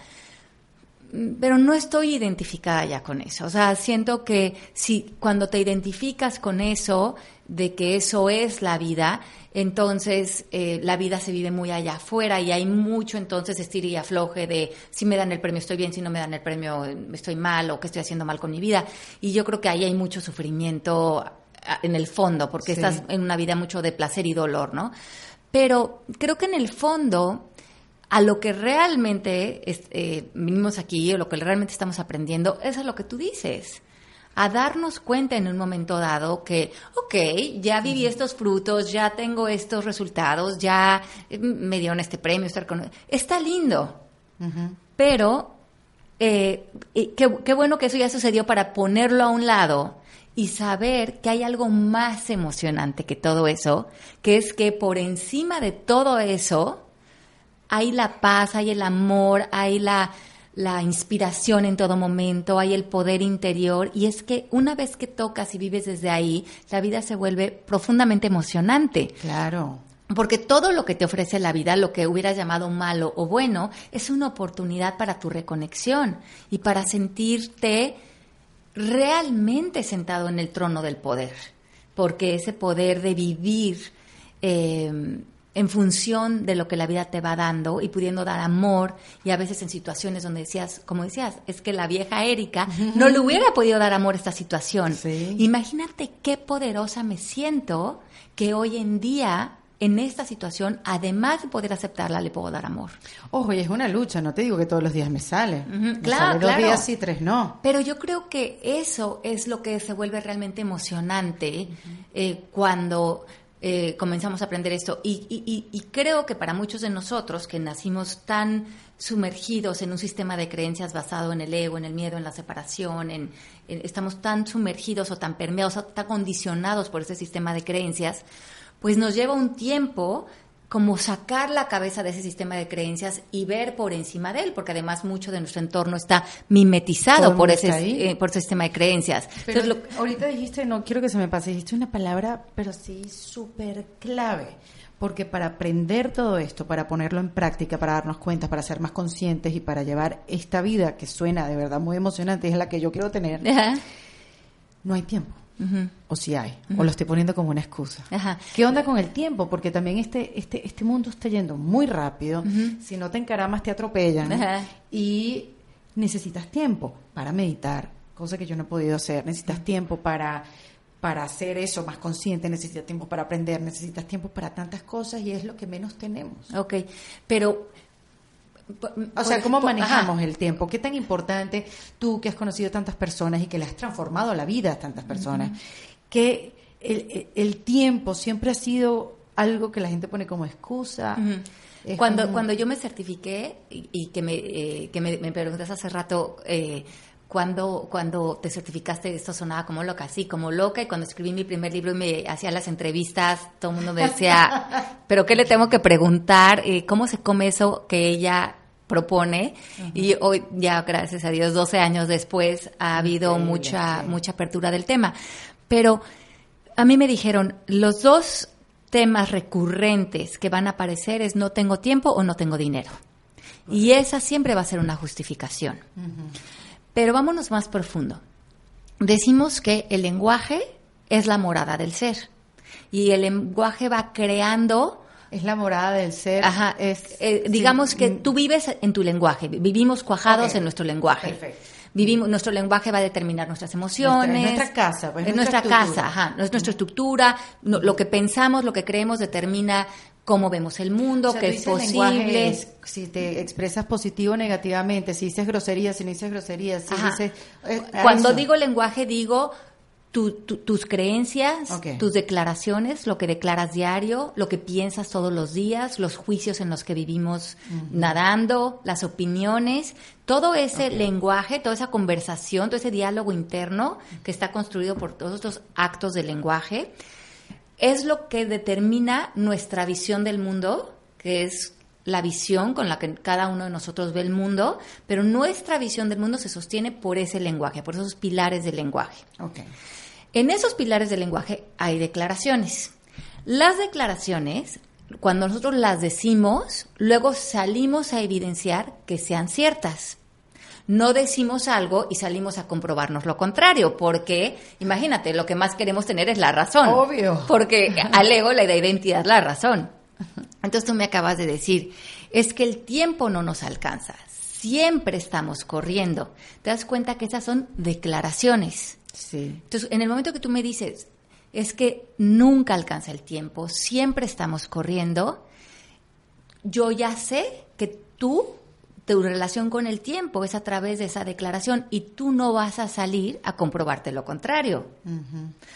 Pero no estoy identificada ya con eso. O sea, siento que si cuando te identificas con eso, de que eso es la vida, entonces eh, la vida se vive muy allá afuera y hay mucho entonces estir y afloje de si me dan el premio estoy bien, si no me dan el premio estoy mal o qué estoy haciendo mal con mi vida. Y yo creo que ahí hay mucho sufrimiento en el fondo, porque estás en una vida mucho de placer y dolor, ¿no? Pero creo que en el fondo a lo que realmente eh, vinimos aquí, o lo que realmente estamos aprendiendo, es a lo que tú dices. A darnos cuenta en un momento dado que, ok, ya viví estos frutos, ya tengo estos resultados, ya eh, me dieron este premio, estar con... está lindo. Pero eh, qué, qué bueno que eso ya sucedió para ponerlo a un lado y saber que hay algo más emocionante que todo eso, que es que por encima de todo eso, hay la paz, hay el amor, hay la, la inspiración en todo momento, hay el poder interior y es que una vez que tocas y vives desde ahí, la vida se vuelve profundamente emocionante. Claro. Porque todo lo que te ofrece la vida, lo que hubieras llamado malo o bueno, es una oportunidad para tu reconexión y para sentirte realmente sentado en el trono del poder. Porque ese poder de vivir eh, en función de lo que la vida te va dando y pudiendo dar amor y a veces en situaciones donde decías, como decías, es que la vieja Erika no le hubiera podido dar amor a esta situación. Imagínate qué poderosa me siento que hoy en día en esta situación, además de poder aceptarla, le puedo dar amor. Ojo, y es una lucha, no te digo que todos los días me sale. claro, dos días sí, tres no. Pero yo creo que eso es lo que se vuelve realmente emocionante eh, cuando eh, comenzamos a aprender esto. Y, creo que para muchos de nosotros que nacimos tan sumergidos en un sistema de creencias basado en el ego, en el miedo, en la separación, en, estamos tan sumergidos o tan permeados o tan condicionados por ese sistema de creencias, pues nos lleva un tiempo como sacar la cabeza de ese sistema de creencias y ver por encima de él, porque además mucho de nuestro entorno está mimetizado por ese, eh, por ese sistema de creencias. ahorita dijiste, no quiero que se me pase, dijiste una palabra, pero sí súper clave, porque para aprender todo esto, para ponerlo en práctica, para darnos cuenta, para ser más conscientes y para llevar esta vida que suena de verdad muy emocionante, es la que yo quiero tener, no hay tiempo o si hay, o lo estoy poniendo como una excusa. ¿Qué onda con el tiempo? Porque también este, este, este mundo está yendo muy rápido, si no te encaramas te atropellan. Y necesitas tiempo para meditar, cosa que yo no he podido hacer, necesitas tiempo para para hacer eso más consciente, necesitas tiempo para aprender, necesitas tiempo para tantas cosas y es lo que menos tenemos. Ok, pero o sea, ¿cómo manejamos el tiempo? ¿Qué tan importante tú que has conocido tantas personas y que le has transformado la vida a tantas personas, que el, tiempo siempre ha sido algo que la gente pone como excusa? Cuando, cuando yo me certifiqué y, que, me, eh, que me, preguntas hace rato... Eh, cuando, cuando te certificaste, esto sonaba como loca, sí, como loca, y cuando escribí mi primer libro y me hacía las entrevistas, todo el mundo me decía, pero ¿qué le tengo que preguntar? Eh, ¿Cómo se come eso que ella propone y hoy ya gracias a Dios 12 años después ha habido mucha mucha apertura del tema. Pero a mí me dijeron los dos temas recurrentes que van a aparecer es no tengo tiempo o no tengo dinero. Y esa siempre va a ser una justificación. Pero vámonos más profundo. Decimos que el lenguaje es la morada del ser. Y el lenguaje va creando es la morada del ser. Ajá. Es, eh, digamos que tú vives en tu lenguaje, vivimos cuajados en nuestro lenguaje. Perfecto. Vivimos, nuestro lenguaje va a determinar nuestras emociones. Nuestra, casa, pues, es nuestra, casa, ajá, es nuestra estructura, lo que pensamos, lo que creemos determina cómo vemos el mundo, qué es posible. si te expresas positivo o negativamente, si dices groserías, si no dices groserías, si dices... Eh, Cuando digo lenguaje digo tus creencias, tus declaraciones, lo que declaras diario, lo que piensas todos los días, los juicios en los que vivimos nadando, las opiniones, todo ese lenguaje, toda esa conversación, todo ese diálogo interno que está construido por todos estos actos de lenguaje, es lo que determina nuestra visión del mundo, que es la visión con la que cada uno de nosotros ve el mundo, pero nuestra visión del mundo se sostiene por ese lenguaje, por esos pilares del lenguaje. Okay. En esos pilares del lenguaje hay declaraciones. Las declaraciones, cuando nosotros las decimos, luego salimos a evidenciar que sean ciertas. no decimos algo y salimos a comprobarnos lo contrario, porque imagínate, lo que más queremos tener es la razón. Obvio. Porque al ego le da identidad la razón. Entonces tú me acabas de decir, es que el tiempo no nos alcanza, siempre estamos corriendo. Te das cuenta que esas son declaraciones. Sí. Entonces, en el momento que tú me dices, es que nunca alcanza el tiempo, siempre estamos corriendo, yo ya sé que tú, tu relación con el tiempo es a través de esa declaración y tú no vas a salir a comprobarte lo contrario,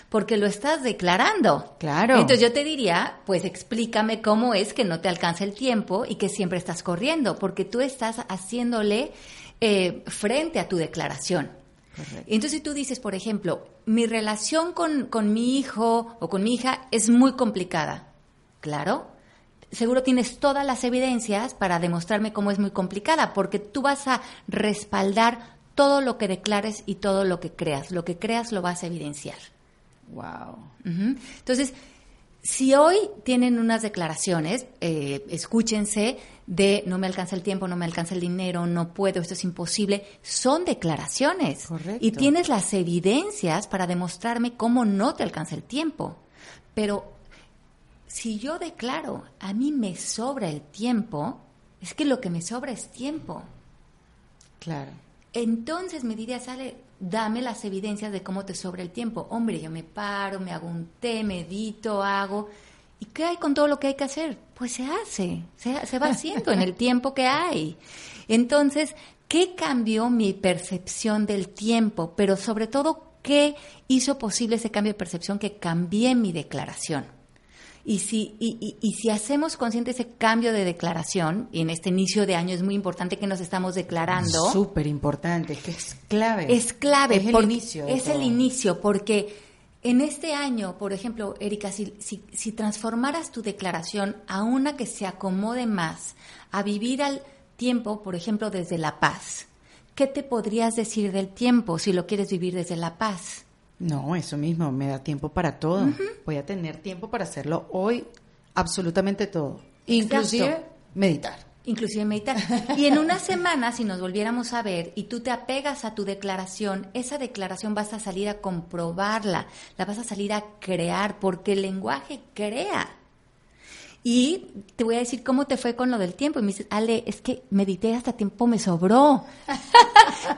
porque lo estás declarando. Claro. Entonces yo te diría, pues explícame cómo es que no te alcanza el tiempo y que siempre estás corriendo, porque tú estás haciéndole eh, frente a tu declaración. Correcto. Entonces si tú dices, por ejemplo, mi relación con, con mi hijo o con mi hija es muy complicada. Claro, seguro tienes todas las evidencias para demostrarme cómo es muy complicada, porque tú vas a respaldar todo lo que declares y todo lo que creas. Lo que creas lo vas a evidenciar. Wow. Entonces, si hoy tienen unas declaraciones, eh, escúchense de no me alcanza el tiempo, no me alcanza el dinero, no puedo, esto es imposible, son declaraciones. Correcto. Y tienes las evidencias para demostrarme cómo no te alcanza el tiempo. Pero si yo declaro, a mí me sobra el tiempo, es que lo que me sobra es tiempo. Claro. Entonces me diría, sale, dame las evidencias de cómo te sobra el tiempo. Hombre, yo me paro, me hago un té, medito, hago. ¿Y qué hay con todo lo que hay que hacer? Pues se hace, se, se va haciendo en el tiempo que hay. Entonces, ¿qué cambió mi percepción del tiempo? Pero sobre todo, ¿qué hizo posible ese cambio de percepción que cambié mi declaración? Y si, y, y- y si hacemos consciente ese cambio de declaración, y en este inicio de año es muy importante que nos estamos declarando, Súper importante, es que es clave. es clave. Es el inicio. Es el inicio, porque en este año, por ejemplo, Erika, si, si, si transformaras tu declaración a una que se acomode más a vivir al tiempo, por ejemplo, desde la paz, ¿qué te podrías decir del tiempo si lo quieres vivir desde la paz? No, eso mismo, me da tiempo para todo. Voy a tener tiempo para hacerlo hoy, absolutamente todo. Inclusive Exacto. meditar. Inclusive meditar. Y en una semana, si nos volviéramos a ver y tú te apegas a tu declaración, esa declaración vas a salir a comprobarla, la vas a salir a crear, porque el lenguaje crea. Y te voy a decir cómo te fue con lo del tiempo. Y me dices, Ale, es que medité hasta tiempo me sobró.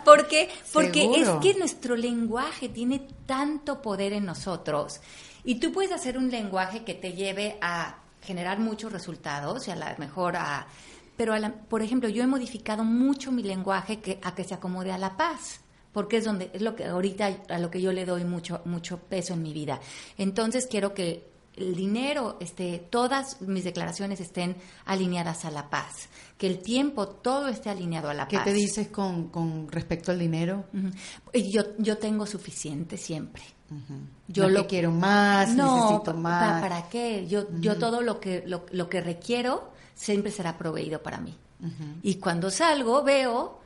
¿Por qué? Porque Seguro. es que nuestro lenguaje tiene tanto poder en nosotros. Y tú puedes hacer un lenguaje que te lleve a generar muchos resultados y a lo mejor a... Pero, a la- por ejemplo, yo he modificado mucho mi lenguaje que, a que se acomode a la paz porque es donde es lo que ahorita a lo que yo le doy mucho mucho peso en mi vida. Entonces quiero que el dinero esté todas mis declaraciones estén alineadas a la paz, que el tiempo todo esté alineado a la ¿Qué paz. te dices con, con respecto al dinero? Yo yo tengo suficiente siempre. Yo lo quiero más, no, necesito más. ¿para, para qué? Yo, yo todo lo que, lo, lo que requiero siempre será proveído para mí. Y cuando salgo veo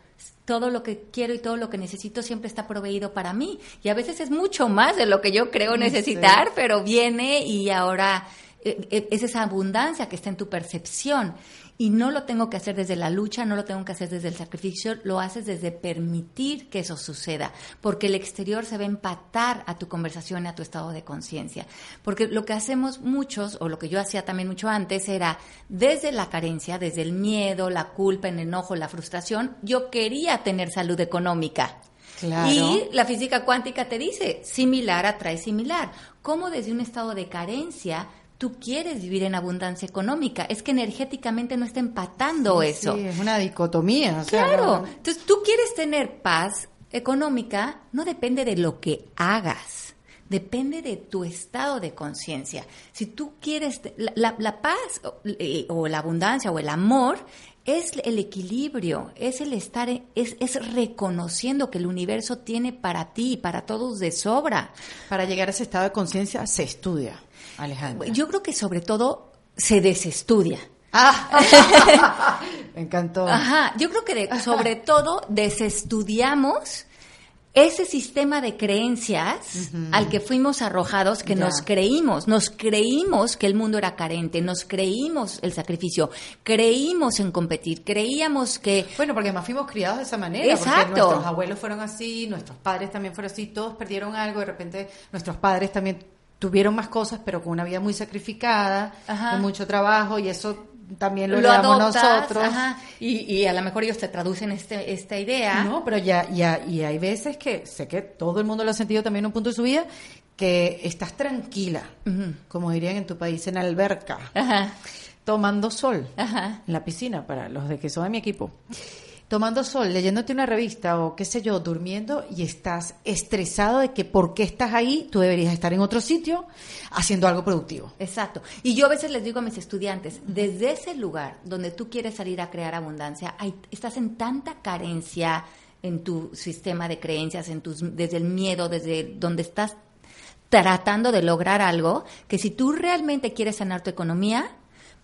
todo lo que quiero y todo lo que necesito siempre está proveído para mí. Y a veces es mucho más de lo que yo creo Sí. necesitar, pero viene y ahora eh, eh, es esa abundancia que está en tu percepción. Y no lo tengo que hacer desde la lucha, no lo tengo que hacer desde el sacrificio, lo haces desde permitir que eso suceda, porque el exterior se va a empatar a tu conversación y a tu estado de conciencia. Porque lo que hacemos muchos, o lo que yo hacía también mucho antes, era desde la carencia, desde el miedo, la culpa, el enojo, la frustración, yo quería tener salud económica. Claro. Y la física cuántica te dice, similar atrae similar. ¿Cómo desde un estado de carencia tú quieres vivir en abundancia económica? Es que energéticamente no está empatando Sí, eso. sí, es una dicotomía. o sea, Claro. no- Entonces, tú quieres tener paz económica, no depende de lo que hagas, depende de tu estado de conciencia. Si tú quieres, la, la- la paz o, eh, o la abundancia o el amor es el equilibrio, es el estar, en- es, es reconociendo que el universo tiene para ti y para todos de sobra. Para llegar a ese estado de conciencia se estudia, Alejandra. Yo creo que sobre todo se desestudia. Ah, me encantó. Ajá, yo creo que de- sobre todo desestudiamos ese sistema de creencias al que fuimos arrojados, que nos creímos, nos creímos que el mundo era carente, nos creímos el sacrificio, creímos en competir, creíamos que... Bueno, porque más fuimos criados de esa manera, Exacto. porque nuestros abuelos fueron así, nuestros padres también fueron así, todos perdieron algo, de repente nuestros padres también tuvieron más cosas, pero con una vida muy sacrificada, con mucho trabajo, y eso también lo, lo nosotros. y, a lo mejor ellos te traducen este, esta idea. No, pero ya, ya, y hay veces que sé que todo el mundo lo ha sentido también en un punto de su vida, que estás tranquila, como dirían en tu país, en alberca, tomando sol en la piscina, para los de que son de mi equipo tomando sol, leyéndote una revista o qué sé yo, durmiendo y estás estresado de que por qué estás ahí, tú deberías estar en otro sitio haciendo algo productivo. Exacto. Y yo a veces les digo a mis estudiantes, desde ese lugar donde tú quieres salir a crear abundancia, estás en tanta carencia en tu sistema de creencias, en tus, desde el miedo, desde donde estás tratando de lograr algo, que si tú realmente quieres sanar tu economía,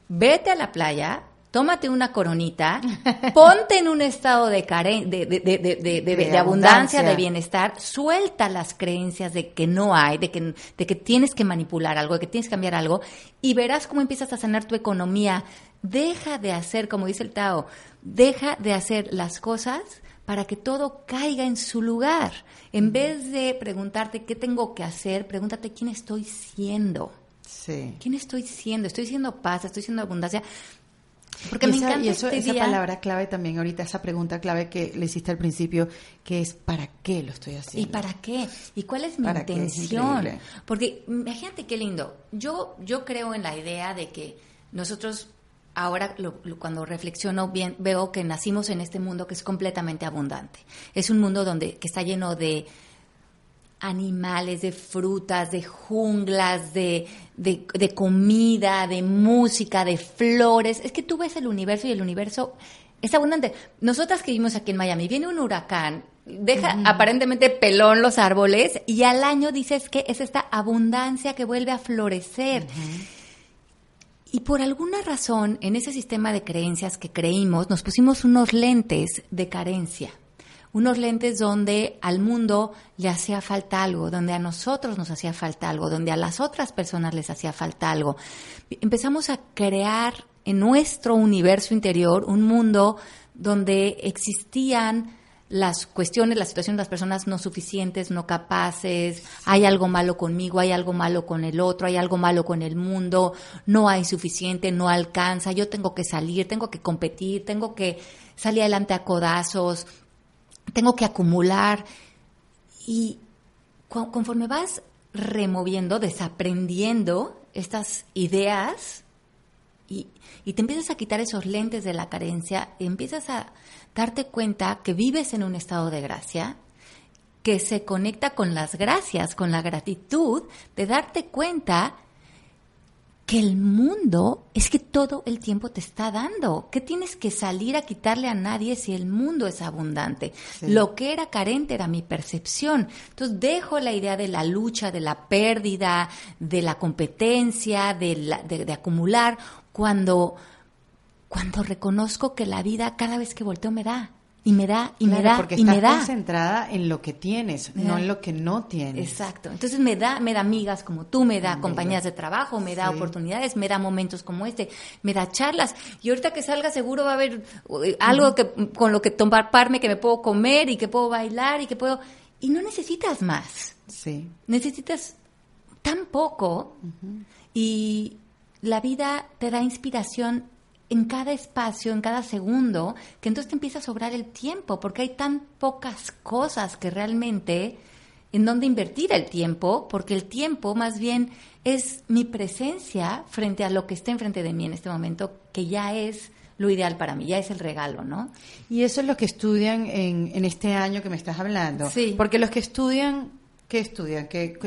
vete a la playa, tómate una coronita, ponte en un estado de, de, abundancia, de bienestar, suelta las creencias de que no hay, de que, de que tienes que manipular algo, de que tienes que cambiar algo, y verás cómo empiezas a sanar tu economía. Deja de hacer, como dice el Tao, deja de hacer las cosas para que todo caiga en su lugar. En vez de preguntarte qué tengo que hacer, pregúntate quién estoy siendo. Sí. ¿Quién estoy siendo? ¿Estoy siendo paz? ¿Estoy siendo abundancia? Porque me encanta y eso, este esa palabra clave también ahorita, esa pregunta clave que le hiciste al principio, que es ¿para qué lo estoy haciendo? ¿Y para qué? ¿Y cuál es mi intención? Porque imagínate qué lindo. Yo, yo creo en la idea de que nosotros ahora cuando reflexiono bien veo que nacimos en este mundo que es completamente abundante. Es un mundo donde que está lleno de animales, de frutas, de junglas, de, de, comida, de música, de flores. Es que tú ves el universo y el universo es abundante. Nosotras que vivimos aquí en Miami, viene un huracán, deja aparentemente pelón los árboles y al año dices que es esta abundancia que vuelve a florecer. Y por alguna razón, en ese sistema de creencias que creímos, nos pusimos unos lentes de carencia unos lentes donde al mundo le hacía falta algo, donde a nosotros nos hacía falta algo, donde a las otras personas les hacía falta algo. Empezamos a crear en nuestro universo interior un mundo donde existían las cuestiones, las situaciones de las personas no suficientes, no capaces, hay algo malo conmigo, hay algo malo con el otro, hay algo malo con el mundo, no hay suficiente, no alcanza, yo tengo que salir, tengo que competir, tengo que salir adelante a codazos, tengo que acumular. Y conforme vas removiendo, desaprendiendo estas ideas y, y, te empiezas a quitar esos lentes de la carencia, empiezas a darte cuenta que vives en un estado de gracia, que se conecta con las gracias, con la gratitud, de darte cuenta que el mundo es que todo el tiempo te está dando. ¿Qué tienes que salir a quitarle a nadie si el mundo es abundante? Lo que era carente era mi percepción. Entonces dejo la idea de la lucha, de la pérdida, de la competencia, de, de acumular, cuando, cuando reconozco que la vida cada vez que volteo me da y me da y me da porque y me da. concentrada en lo que tienes no en lo que no tienes. Exacto. Entonces me da me da amigas como tú me da compañías de trabajo me da oportunidades me da momentos como este me da charlas. Y ahorita que salga seguro va a haber eh, algo que con lo que tomarme que me puedo comer y que puedo bailar y que puedo y no necesitas más. Sí. Necesitas tan poco y la vida te da inspiración en cada espacio, en cada segundo, que entonces te empieza a sobrar el tiempo, porque hay tan pocas cosas que realmente en donde invertir el tiempo, porque el tiempo más bien es mi presencia frente a lo que está enfrente de mí en este momento, que ya es lo ideal para mí, ya es el regalo, ¿no? Y eso es lo que estudian en, en este año que me estás hablando. Sí. Porque los que estudian, ¿qué estudian? ¿Qué,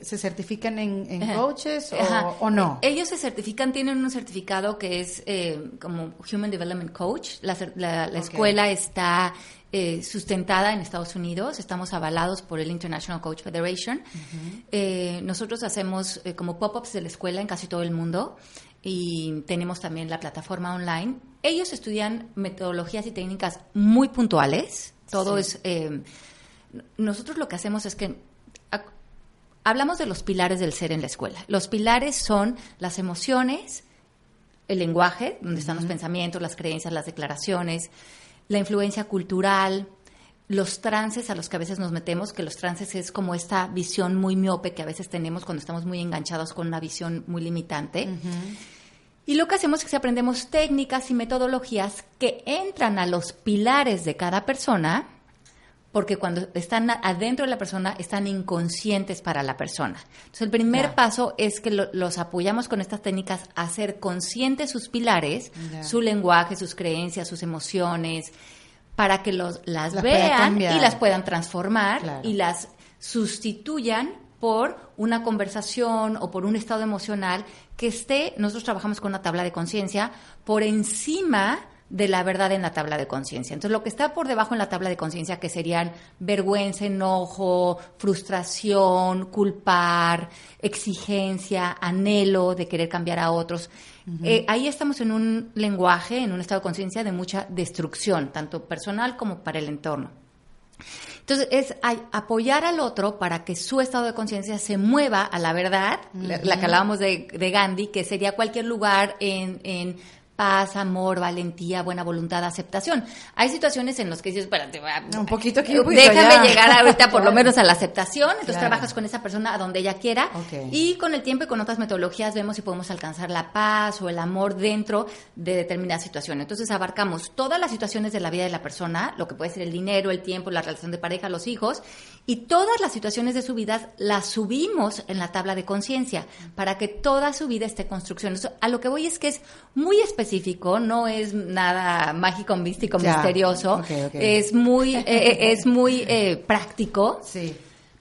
se certifican en, coaches o, no? Eh, ellos se certifican, tienen un certificado que es eh, como Human Development Coach. La, escuela está eh, sustentada en Estados Unidos, estamos avalados por el International Coach Federation. nosotros hacemos como pop-ups de la escuela en casi todo el mundo y tenemos también la plataforma online. Ellos estudian metodologías y técnicas muy puntuales, todo es nosotros lo que hacemos es que hablamos de los pilares del ser en la escuela. Los pilares son las emociones, el lenguaje, donde están los pensamientos, las creencias, las declaraciones, la influencia cultural, los trances a los que a veces nos metemos, que los trances es como esta visión muy miope que a veces tenemos cuando estamos muy enganchados con una visión muy limitante. Y lo que hacemos es que aprendemos técnicas y metodologías que entran a los pilares de cada persona, porque cuando están adentro de la persona están inconscientes para la persona. Entonces el primer paso es que los apoyamos con estas técnicas a ser conscientes sus pilares, su lenguaje, sus creencias, sus emociones, para que los, las, vean y las puedan transformar y las sustituyan por una conversación o por un estado emocional que esté, nosotros trabajamos con una tabla de conciencia, por encima de la verdad en la tabla de conciencia. Entonces, lo que está por debajo en la tabla de conciencia, que serían vergüenza, enojo, frustración, culpar, exigencia, anhelo de querer cambiar a otros, eh, ahí estamos en un lenguaje, en un estado de conciencia de mucha destrucción, tanto personal como para el entorno. Entonces, es apoyar al otro para que su estado de conciencia se mueva a la verdad, la, que hablábamos de, Gandhi, que sería cualquier lugar en, en paz, amor, valentía, buena voluntad, aceptación. Hay situaciones en las que dices, espérate, un poquito aquí, déjame llegar ahorita por lo menos a la aceptación, entonces trabajas con esa persona a donde ella quiera y con el tiempo y con otras metodologías vemos si podemos alcanzar la paz o el amor dentro de determinada situación. Entonces abarcamos todas las situaciones de la vida de la persona, lo que puede ser el dinero, el tiempo, la relación de pareja, los hijos, y todas las situaciones de su vida las subimos en la tabla de conciencia para que toda su vida esté construcción. a lo que voy es que es muy específico específico, no es nada mágico, místico, misterioso. Es muy, eh, eh, es muy eh, práctico. Sí.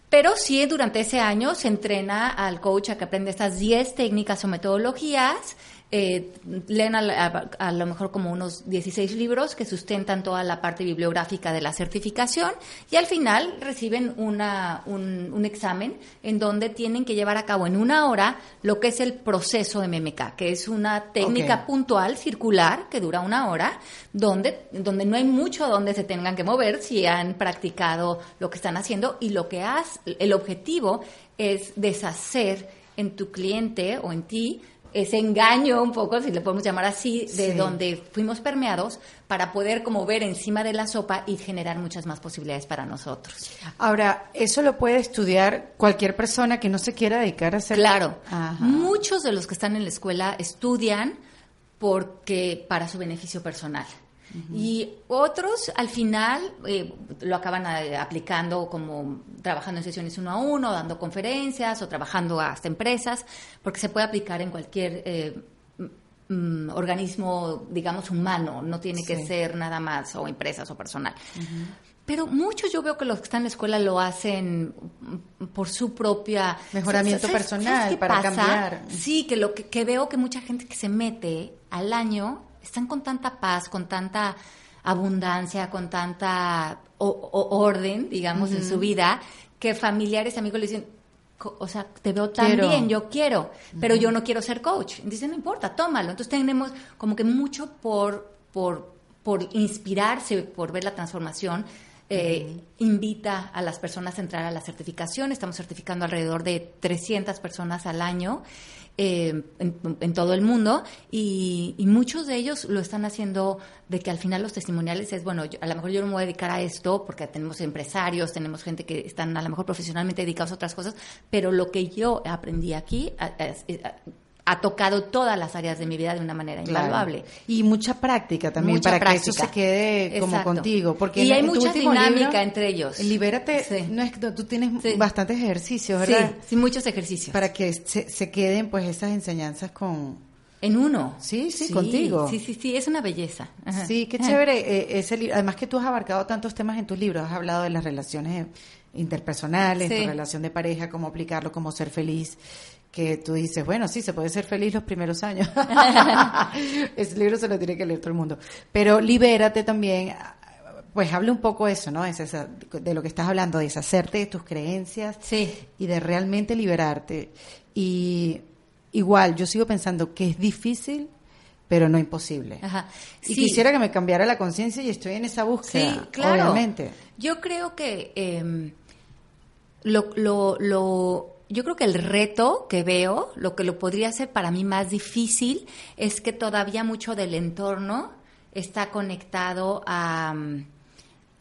Pero sí, durante ese año se entrena al coach a que aprenda estas 10 técnicas o metodologías eh, leen a, lo mejor como unos 16 libros que sustentan toda la parte bibliográfica de la certificación y al final reciben una, un, examen en donde tienen que llevar a cabo en una hora lo que es el proceso MMK, que es una técnica puntual, circular, que dura una hora, donde, donde no hay mucho donde se tengan que mover si han practicado lo que están haciendo y lo que has, el objetivo es deshacer en tu cliente o en ti ese engaño un poco, si le podemos llamar así, de donde fuimos permeados para poder como ver encima de la sopa y generar muchas más posibilidades para nosotros. Ahora, eso lo puede estudiar cualquier persona que no se quiera dedicar a hacer. Claro. Muchos de los que están en la escuela estudian porque para su beneficio personal. Y otros al final eh, lo acaban eh, aplicando como trabajando en sesiones uno a uno, dando conferencias o trabajando hasta empresas, porque se puede aplicar en cualquier eh, organismo, digamos, humano, no tiene que ser nada más o empresas o personal. Pero muchos yo veo que los que están en la escuela lo hacen por su propia mejoramiento personal para cambiar. Sí, que lo que, veo que mucha gente que se mete al año están con tanta paz, con tanta abundancia, con tanta orden, digamos, en su vida, que familiares, amigos le dicen, o sea, te veo tan bien, yo quiero, pero yo no quiero ser coach. Dicen, no importa, tómalo. Entonces tenemos como que mucho por, por, por inspirarse, por ver la transformación. Eh, invita a las personas a entrar a la certificación. Estamos certificando alrededor de 300 personas al año eh, en, todo el mundo y, muchos de ellos lo están haciendo de que al final los testimoniales es, bueno, a lo mejor yo no me voy a dedicar a esto porque tenemos empresarios, tenemos gente que están a lo mejor profesionalmente dedicados a otras cosas, pero lo que yo aprendí aquí ha tocado todas las áreas de mi vida de una manera invaluable. Y mucha práctica también para que eso se quede como contigo. Porque y hay mucha dinámica entre ellos. Libérate, no es que tú tienes bastantes ejercicios, ¿verdad? Sí, muchos ejercicios. Para que se, queden pues esas enseñanzas con... En uno. Sí, sí, contigo. Sí, sí, sí, es una belleza. Sí, qué chévere. Eh, además que tú has abarcado tantos temas en tus libros, has hablado de las relaciones interpersonales, tu relación de pareja, cómo aplicarlo, cómo ser feliz que tú dices, bueno, sí, se puede ser feliz los primeros años. Ese libro se lo tiene que leer todo el mundo. Pero libérate también, pues hable un poco eso, ¿no? Es de lo que estás hablando, de deshacerte de tus creencias sí. y de realmente liberarte. Y igual, yo sigo pensando que es difícil, pero no imposible. Ajá. Y quisiera que me cambiara la conciencia y estoy en esa búsqueda, Sí, claro. obviamente. Yo creo que eh, lo, lo, lo- yo creo que el reto que veo, lo que lo podría hacer para mí más difícil, es que todavía mucho del entorno está conectado a,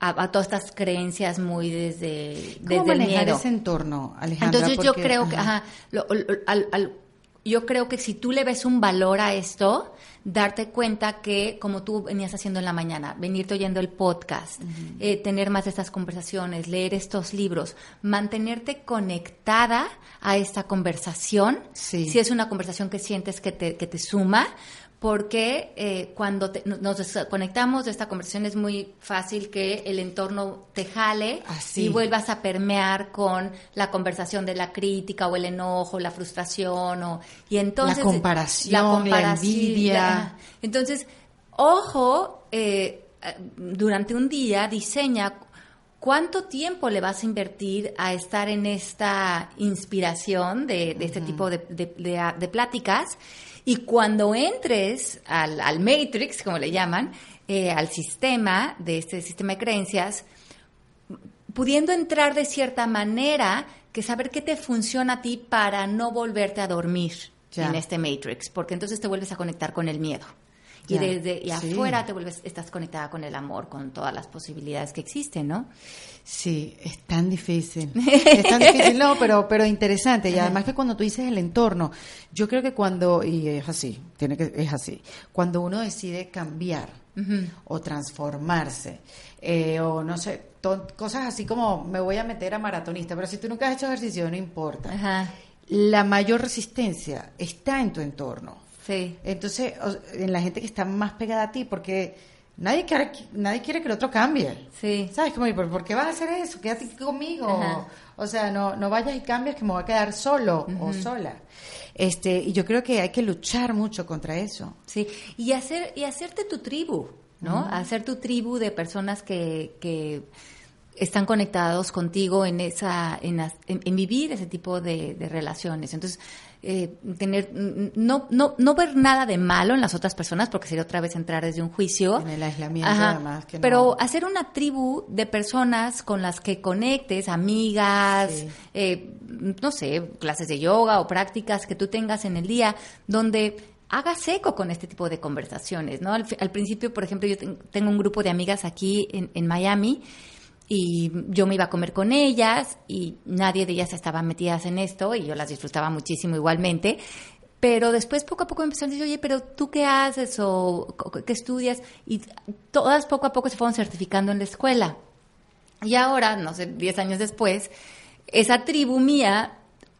a, a todas estas creencias muy desde, ¿Cómo desde el manejar miedo. ese entorno, Alejandra? Entonces yo Porque- creo que, ajá. ajá, lo- lo- al- al- yo creo que si tú le ves un valor a esto, darte cuenta que, como tú venías haciendo en la mañana, venirte oyendo el podcast, eh, tener más de estas conversaciones, leer estos libros, mantenerte conectada a esta conversación, Sí. si es una conversación que sientes que te, que te suma, porque eh, cuando te- nos desconectamos de esta conversación es muy fácil que el entorno te jale Así. y vuelvas a permear con la conversación de la crítica o el enojo, la frustración o y entonces La comparación, la envidia. la- entonces, ojo, eh, durante un día diseña cuánto tiempo le vas a invertir a estar en esta inspiración de, de este tipo de, de- de- de pláticas y cuando entres al, al Matrix, como le llaman, eh, al sistema de este sistema de creencias, pudiendo entrar de cierta manera que saber qué te funciona a ti para no volverte a dormir Ya. en este Matrix, porque entonces te vuelves a conectar con el miedo. Y desde y sí. afuera te vuelves, estás conectada con el amor, con todas las posibilidades que existen, ¿no? Sí, es tan difícil. Es tan difícil, no, pero, pero interesante. Y además que cuando tú dices el entorno, yo creo que cuando, y es así, tiene que, es así, cuando uno decide cambiar o transformarse, eh, o no sé, to- cosas así como me voy a meter a maratonista, pero si tú nunca has hecho ejercicio, no importa. Ajá. La mayor resistencia está en tu entorno. Sí. Entonces, en la gente que está más pegada a ti, porque nadie quiere, nadie quiere que el otro cambie. Sí. ¿Sabes? Como, ¿por, qué vas a hacer eso? Quédate aquí conmigo. Ajá. O sea, no, no vayas y cambies que me voy a quedar solo o sola. Este, y yo creo que hay que luchar mucho contra eso. Sí, y hacer y hacerte tu tribu, ¿no? Hacer tu tribu de personas que, que están conectados contigo en esa en, en- en vivir ese tipo de, de relaciones. Entonces, eh, tener no no no ver nada de malo en las otras personas porque sería otra vez entrar desde un juicio. En el aislamiento, además, que no- Pero hacer una tribu de personas con las que conectes, amigas, Sí. eh, no sé, clases de yoga o prácticas que tú tengas en el día, donde hagas eco con este tipo de conversaciones, ¿no? Al, al principio, por ejemplo, yo ten- tengo un grupo de amigas aquí en, en Miami y yo me iba a comer con ellas y nadie de ellas estaba metidas en esto y yo las disfrutaba muchísimo igualmente. Pero después poco a poco me empezaron a decir, oye, pero tú qué haces o qué estudias? Y todas poco a poco se fueron certificando en la escuela. Y ahora, no sé, 10 años después, esa tribu mía,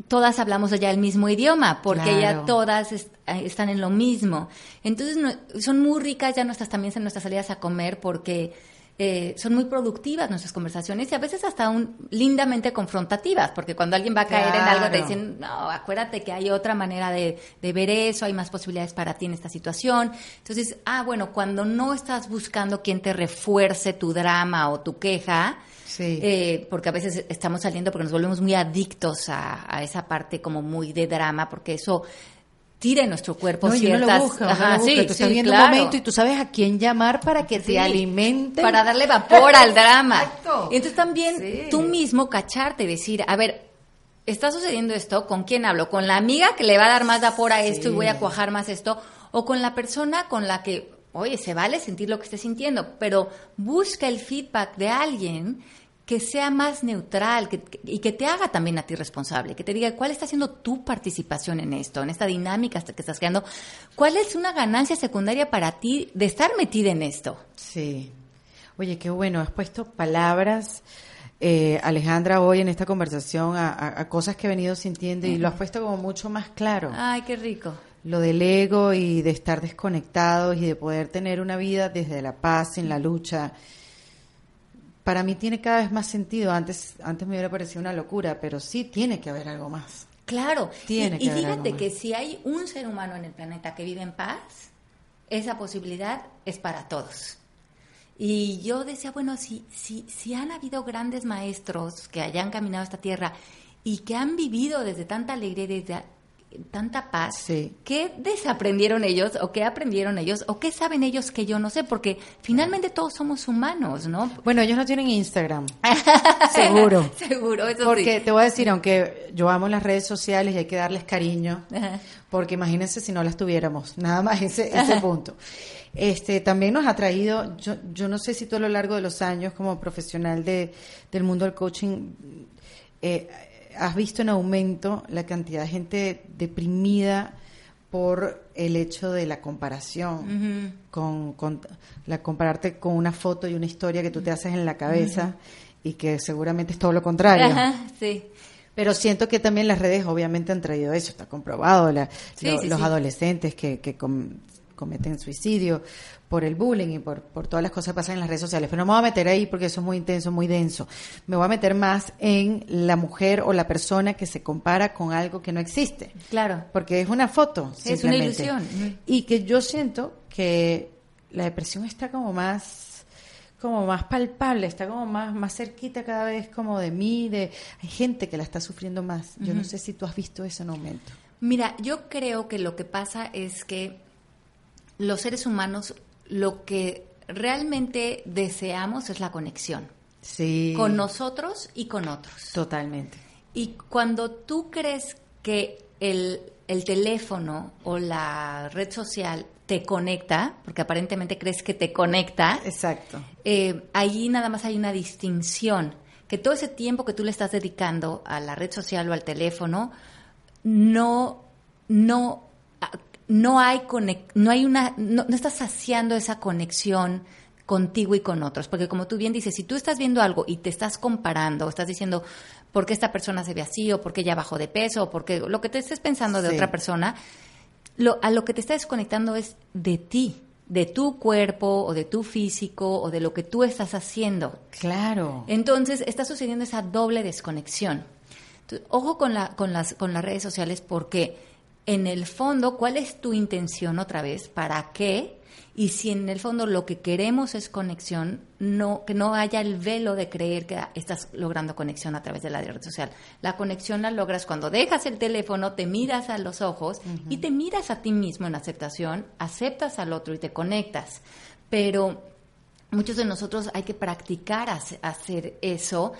todas hablamos ya el mismo idioma, porque Claro. ya todas est- eh, están en lo mismo. Entonces, no- son muy ricas ya nuestras también en nuestras salidas a comer, porque eh, son muy productivas nuestras conversaciones y a veces hasta un, lindamente confrontativas, porque cuando alguien va a caer en algo te dicen, no, acuérdate que hay otra manera de, de ver eso, hay más posibilidades para ti en esta situación. Entonces, ah, bueno, cuando no estás buscando quien te refuerce tu drama o tu queja, Sí. eh, porque a veces estamos saliendo porque nos volvemos muy adictos a, a esa parte como muy de drama, porque eso tira en nuestro cuerpo no, y uno ciertas... lo busca, uno Ajá, lo busca. sí, tú sí, estás viendo claro. un momento y tú sabes a quién llamar para que Sí, te alimente. Para darle vapor al drama. Exacto. Y entonces también tú mismo cacharte y decir, a ver, está sucediendo esto, ¿con quién hablo? ¿Con la amiga que le va a dar más vapor a esto y voy a cuajar más esto? ¿O con la persona con la que, oye, se vale sentir lo que estés sintiendo, pero busca el feedback de alguien que sea más neutral que- y que te haga también a ti responsable, que te diga cuál está siendo tu participación en esto, en esta dinámica que estás creando, cuál es una ganancia secundaria para ti de estar metida en esto. Sí. Oye, qué bueno, has puesto palabras, eh, Alejandra, hoy en esta conversación a, a- a cosas que he venido sintiendo y lo has puesto como mucho más claro. Ay, qué rico. Lo del ego y de estar desconectados y de poder tener una vida desde la paz, en la lucha. Para mí tiene cada vez más sentido. Antes, antes me hubiera parecido una locura, pero sí tiene que haber algo más. Claro. Tiene y, que y haber fíjate algo que más. si hay un ser humano en el planeta que vive en paz, esa posibilidad es para todos. Y yo decía, bueno, si, si, si han habido grandes maestros que hayan caminado esta tierra y que han vivido desde tanta alegría, y desde, tanta paz. Sí. ¿Qué desaprendieron ellos o qué aprendieron ellos o qué saben ellos que yo no sé? Porque finalmente todos somos humanos, ¿no? Bueno, ellos no tienen Instagram. Seguro. Seguro, eso Porque sí. te voy a decir, aunque yo amo las redes sociales y hay que darles cariño, Ajá. porque imagínense si no las tuviéramos, nada más ese, ese punto. Este, también nos ha traído, yo, yo no sé si tú a lo largo de los años como profesional de, del mundo del coaching, eh, has visto en aumento la cantidad de gente deprimida por el hecho de la comparación, con, con la compararte con una foto y una historia que tú te haces en la cabeza y que seguramente es todo lo contrario. Ajá, sí. Pero siento que también las redes obviamente han traído eso, está comprobado, la- Sí, lo- sí, los sí. adolescentes que, que cometen suicidio por el bullying y por, por todas las cosas que pasan en las redes sociales. Pero no me voy a meter ahí porque eso es muy intenso, muy denso. Me voy a meter más en la mujer o la persona que se compara con algo que no existe. Claro. Porque es una foto. Es una ilusión. Y que yo siento que la depresión está como más como más palpable, está como más, más cerquita cada vez como de mí, de hay gente que la está sufriendo más. Yo no sé si tú has visto eso en aumento. Mira, yo creo que lo que pasa es que los seres humanos lo que realmente deseamos es la conexión Sí. con nosotros y con otros. Totalmente. Y cuando tú crees que el, el teléfono o la red social te conecta, porque aparentemente crees que te conecta, Exacto. eh, ahí nada más hay una distinción, que todo ese tiempo que tú le estás dedicando a la red social o al teléfono, no, no, no hay no hay una, no, no estás saciando esa conexión contigo y con otros, porque como tú bien dices, si tú estás viendo algo y te estás comparando, estás diciendo por qué esta persona se ve así, o por qué ella bajó de peso, o por qué lo que te estés pensando de Sí. otra persona, lo, a lo que te está desconectando es de ti, de tu cuerpo o de tu físico o de lo que tú estás haciendo. Claro. Entonces está sucediendo esa doble desconexión. Entonces, ojo con, la, con, las, con las redes sociales porque en el fondo, ¿cuál es tu intención otra vez? ¿Para qué? Y si en el fondo lo que queremos es conexión, no, que no haya el velo de creer que estás logrando conexión a través de la red social. La conexión la logras cuando dejas el teléfono, te miras a los ojos y te miras a ti mismo en aceptación, aceptas al otro y te conectas. Pero muchos de nosotros hay que practicar hace- hacer eso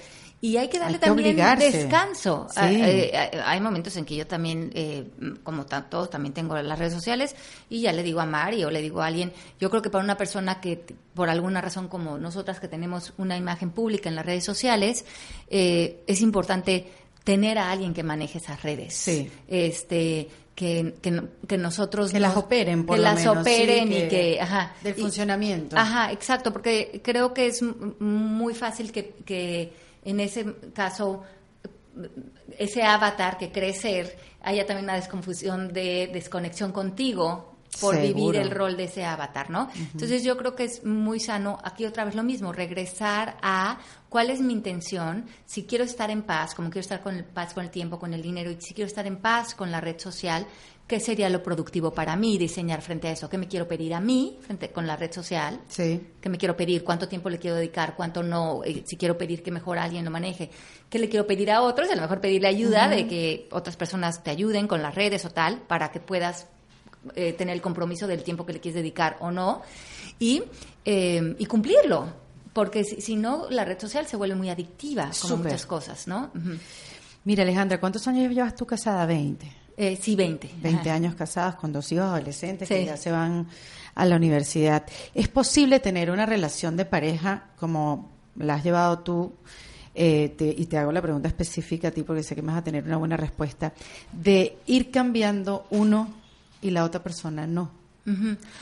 y hay que darle Hay que también obligarse. descanso. Sí. Ah, eh, hay- hay momentos en que yo también, eh, como todos, también tengo las redes sociales y ya le digo a Mari o le digo a alguien, yo creo que para una persona que por alguna razón como nosotras que tenemos una imagen pública en las redes sociales, eh, es importante tener a alguien que maneje esas redes. Sí. Este, que, que, que nosotros... Que las operen, por que lo las menos, sí, operen que- y que... Ajá. del Y- funcionamiento. Ajá, exacto, porque creo que es muy fácil que, que en ese caso ese avatar que cree ser haya también una desconfusión de desconexión contigo por Seguro. vivir el rol de ese avatar, ¿no? Entonces yo creo que es muy sano, aquí otra vez lo mismo, regresar a cuál es mi intención, si quiero estar en paz, como quiero estar con el paz con el tiempo, con el dinero, y si quiero estar en paz con la red social, ¿qué sería lo productivo para mí diseñar frente a eso? ¿Qué me quiero pedir a mí frente con la red social? Sí. ¿Qué me quiero pedir? ¿Cuánto tiempo le quiero dedicar? ¿Cuánto no? Eh, si quiero pedir que mejor alguien lo maneje. ¿Qué le quiero pedir a otros? A lo mejor pedirle ayuda de que otras personas te ayuden con las redes o tal para que puedas eh, tener el compromiso del tiempo que le quieres dedicar o no y, eh, y cumplirlo. Porque si, si no, la red social se vuelve muy adictiva, como muchas cosas, ¿no? Mira, Alejandra, ¿cuántos años llevas tú casada? 20. Eh, sí, 20. 20 Ajá. años casadas con dos hijos adolescentes Sí. que ya se van a la universidad. ¿Es posible tener una relación de pareja como la has llevado tú? Eh, te- y te hago la pregunta específica a ti porque sé que me vas a tener una buena respuesta. De ir cambiando uno y la otra persona no.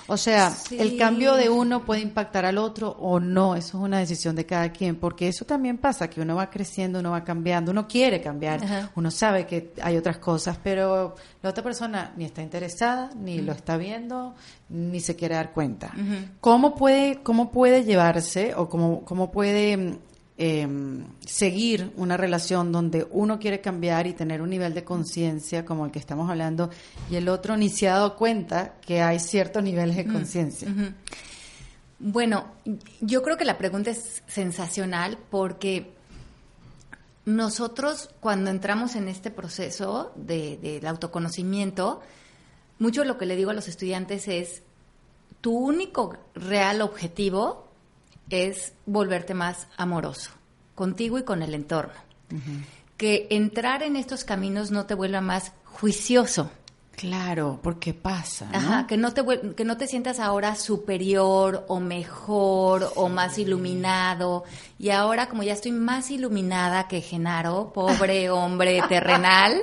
O sea, Sí. el cambio de uno puede impactar al otro o no, eso es una decisión de cada quien, porque eso también pasa, que uno va creciendo, uno va cambiando, uno quiere cambiar, uno sabe que hay otras cosas, pero la otra persona ni está interesada, ni lo está viendo, ni se quiere dar cuenta. ¿Cómo puede, cómo puede llevarse o cómo, cómo puede em, seguir una relación donde uno quiere cambiar y tener un nivel de conciencia como el que estamos hablando y el otro ni se ha dado cuenta que hay ciertos niveles de conciencia? Bueno, yo creo que la pregunta es sensacional porque nosotros cuando entramos en este proceso de, del autoconocimiento, mucho lo que le digo a los estudiantes es, tu único real objetivo es volverte más amoroso, contigo y con el entorno. Que entrar en estos caminos no te vuelva más juicioso. Claro, porque pasa. ¿no? Ajá, que no te que no te sientas ahora superior o mejor o más iluminado. Y ahora como ya estoy más iluminada que Genaro, pobre hombre terrenal,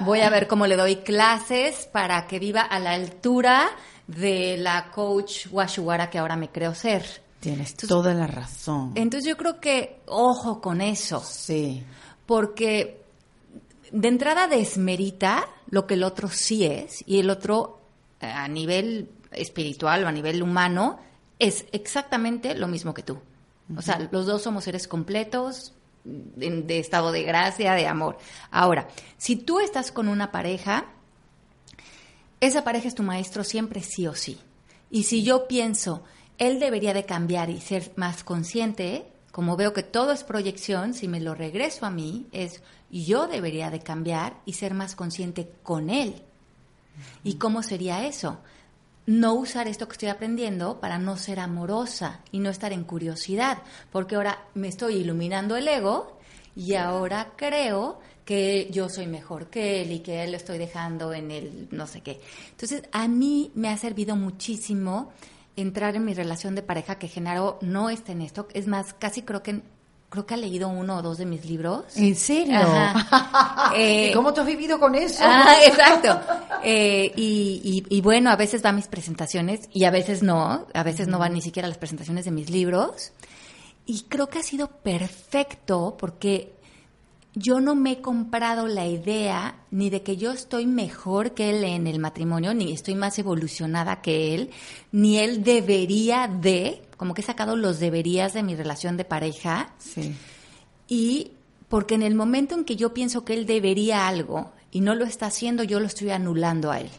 voy a ver cómo le doy clases para que viva a la altura de la coach Washuwara que ahora me creo ser. Tienes Entonces- toda la razón. Entonces yo creo que ojo con eso Sí. porque de entrada desmerita lo que el otro sí es y el otro eh, a nivel espiritual o a nivel humano es exactamente lo mismo que tú. O sea, los dos somos seres completos de, de estado de gracia, de amor. Ahora, si tú estás con una pareja, esa pareja es tu maestro siempre sí o sí. Y si yo pienso, él debería de cambiar y ser más consciente, como veo que todo es proyección, si me lo regreso a mí, es yo debería de cambiar y ser más consciente con él. ¿Y cómo sería eso? No usar esto que estoy aprendiendo para no ser amorosa y no estar en curiosidad, porque ahora me estoy iluminando el ego y ahora creo que yo soy mejor que él y que él lo estoy dejando en el no sé qué. Entonces, a mí me ha servido muchísimo entrar en mi relación de pareja que Genaro no está en esto, es más, casi creo que creo que ha leído uno o dos de mis libros. ¿En serio? Eh, ¿Y cómo tú has vivido con eso? Ah, exacto. Eh, y, y- y bueno, a veces va a mis presentaciones y a veces no, a veces no van ni siquiera a las presentaciones de mis libros. Y creo que ha sido perfecto porque yo no me he comprado la idea ni de que yo estoy mejor que él en el matrimonio, ni estoy más evolucionada que él, ni él debería de, como que he sacado los deberías de mi relación de pareja. Sí. Y porque en el momento en que yo pienso que él debería algo y no lo está haciendo, yo lo estoy anulando a él.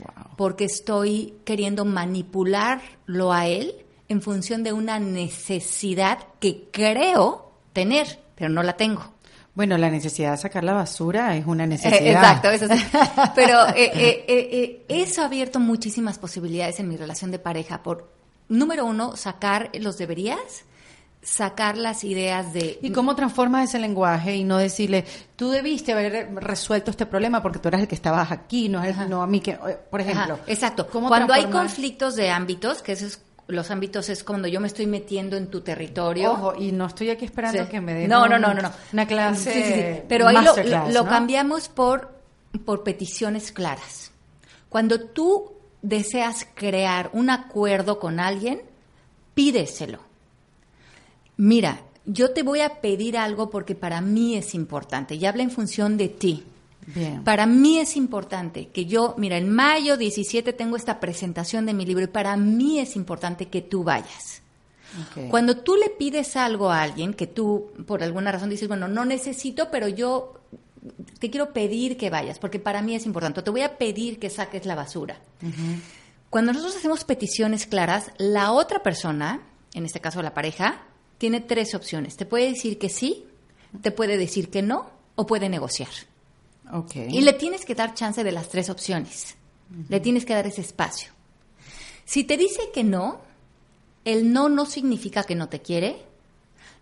Wow. Porque estoy queriendo manipularlo a él en función de una necesidad que creo tener, pero no la tengo. Bueno, la necesidad de sacar la basura es una Eh, necesidad. exacto, eso sí. Pero eh, eh, eh, eh, eso ha abierto muchísimas posibilidades en mi relación de pareja. Por, número uno, sacar los deberías, sacar las ideas de... ¿Y cómo transformas ese lenguaje y no decirle, tú debiste haber resuelto este problema porque tú eras el que estabas aquí, no, es- no a mí que, por ejemplo. Ajá, exacto. ¿cómo Cuando hay conflictos de ámbitos, que esos los ámbitos es cuando yo me estoy metiendo en tu territorio. Ojo, y no estoy aquí esperando Sí. que me den no, no, no, no, no. una clase. Sí, sí, sí. Pero ahí lo, masterclass, lo- lo ¿no? cambiamos por, por peticiones claras. Cuando tú deseas crear un acuerdo con alguien, pídeselo. Mira, yo te voy a pedir algo porque para mí es importante y habla en función de ti. Bien. Para mí es importante que yo, mira, en mayo 17 tengo esta presentación de mi libro y para mí es importante que tú vayas. Cuando tú le pides algo a alguien que tú, por alguna razón, dices, bueno, no necesito, pero yo te quiero pedir que vayas, porque para mí es importante. Te voy a pedir que saques la basura. Cuando nosotros hacemos peticiones claras, la otra persona, en este caso la pareja, tiene tres opciones. Te puede decir que sí, te puede decir que no o puede negociar. Y le tienes que dar chance de las tres opciones. Le tienes que dar ese espacio. Si te dice que no, el no no significa que no te quiere,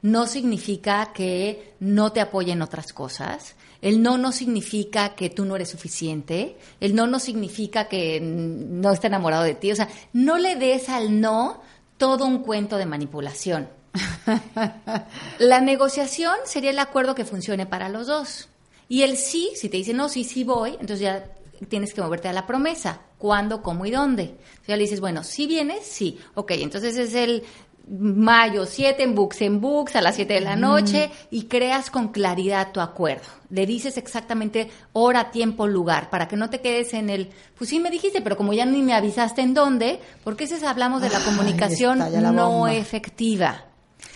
no significa que no te apoya en otras cosas, el no no significa que tú no eres suficiente, el no no significa que no está enamorado de ti, o sea, no le des al no todo un cuento de manipulación. La negociación sería el acuerdo que funcione para los dos. Y el sí, si te dice no, sí, sí voy, entonces ya tienes que moverte a la promesa. ¿Cuándo, cómo y dónde? Entonces ya le dices, bueno, si vienes, sí. Ok, entonces es el mayo 7 en Books en Books a las 7 de la noche y creas con claridad tu acuerdo. Le dices exactamente hora, tiempo, lugar, para que no te quedes en el, pues sí me dijiste, pero como ya ni me avisaste en dónde, porque ese hablamos de la Ay, comunicación la no efectiva.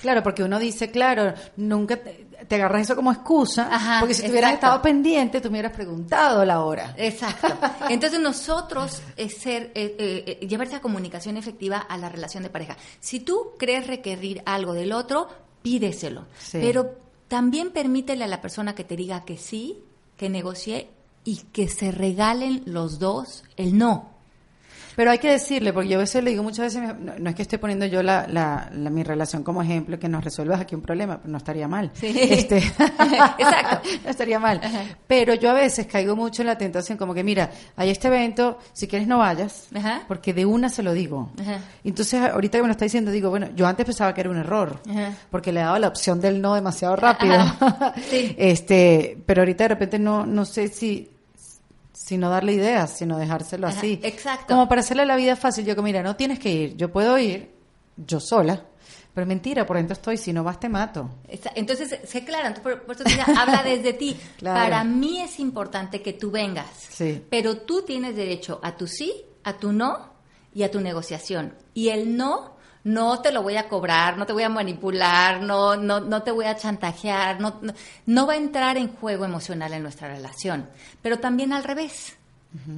Claro, porque uno dice, claro, nunca te, te agarras eso como excusa, Ajá, porque si tú hubieras estado pendiente, tú me hubieras preguntado la hora. Exacto. Entonces nosotros es ser, eh, eh, eh, llevar esa comunicación efectiva a la relación de pareja. Si tú crees requerir algo del otro, pídeselo. Sí. Pero también permítele a la persona que te diga que sí, que negocie y que se regalen los dos el no. Pero hay que decirle, porque yo a veces le digo muchas veces, no, es que esté poniendo yo la, la, mi relación como ejemplo, que nos resuelvas aquí un problema, pero no estaría mal. Sí. Este, Exacto. no estaría mal. Pero yo a veces caigo mucho en la tentación, como que mira, hay este evento, si quieres no vayas, porque de una se lo digo. Entonces, ahorita que me lo está diciendo, digo, bueno, yo antes pensaba que era un error, porque le daba la opción del no demasiado rápido. Sí. este, pero ahorita de repente no, no sé si sino darle ideas, sino dejárselo así. Exacto. Como para hacerle la vida fácil. Yo que mira, no tienes que ir, yo puedo ir, yo sola. Pero mentira, por dentro estoy, si no vas te mato. Entonces, sé clara, por, por eso habla desde ti. Para mí es importante que tú vengas, sí. pero tú tienes derecho a tu sí, a tu no y a tu negociación. Y el no no te lo voy a cobrar, no te voy a manipular, no, no, no te voy a chantajear, no, no, va a entrar en juego emocional en nuestra relación. Pero también al revés.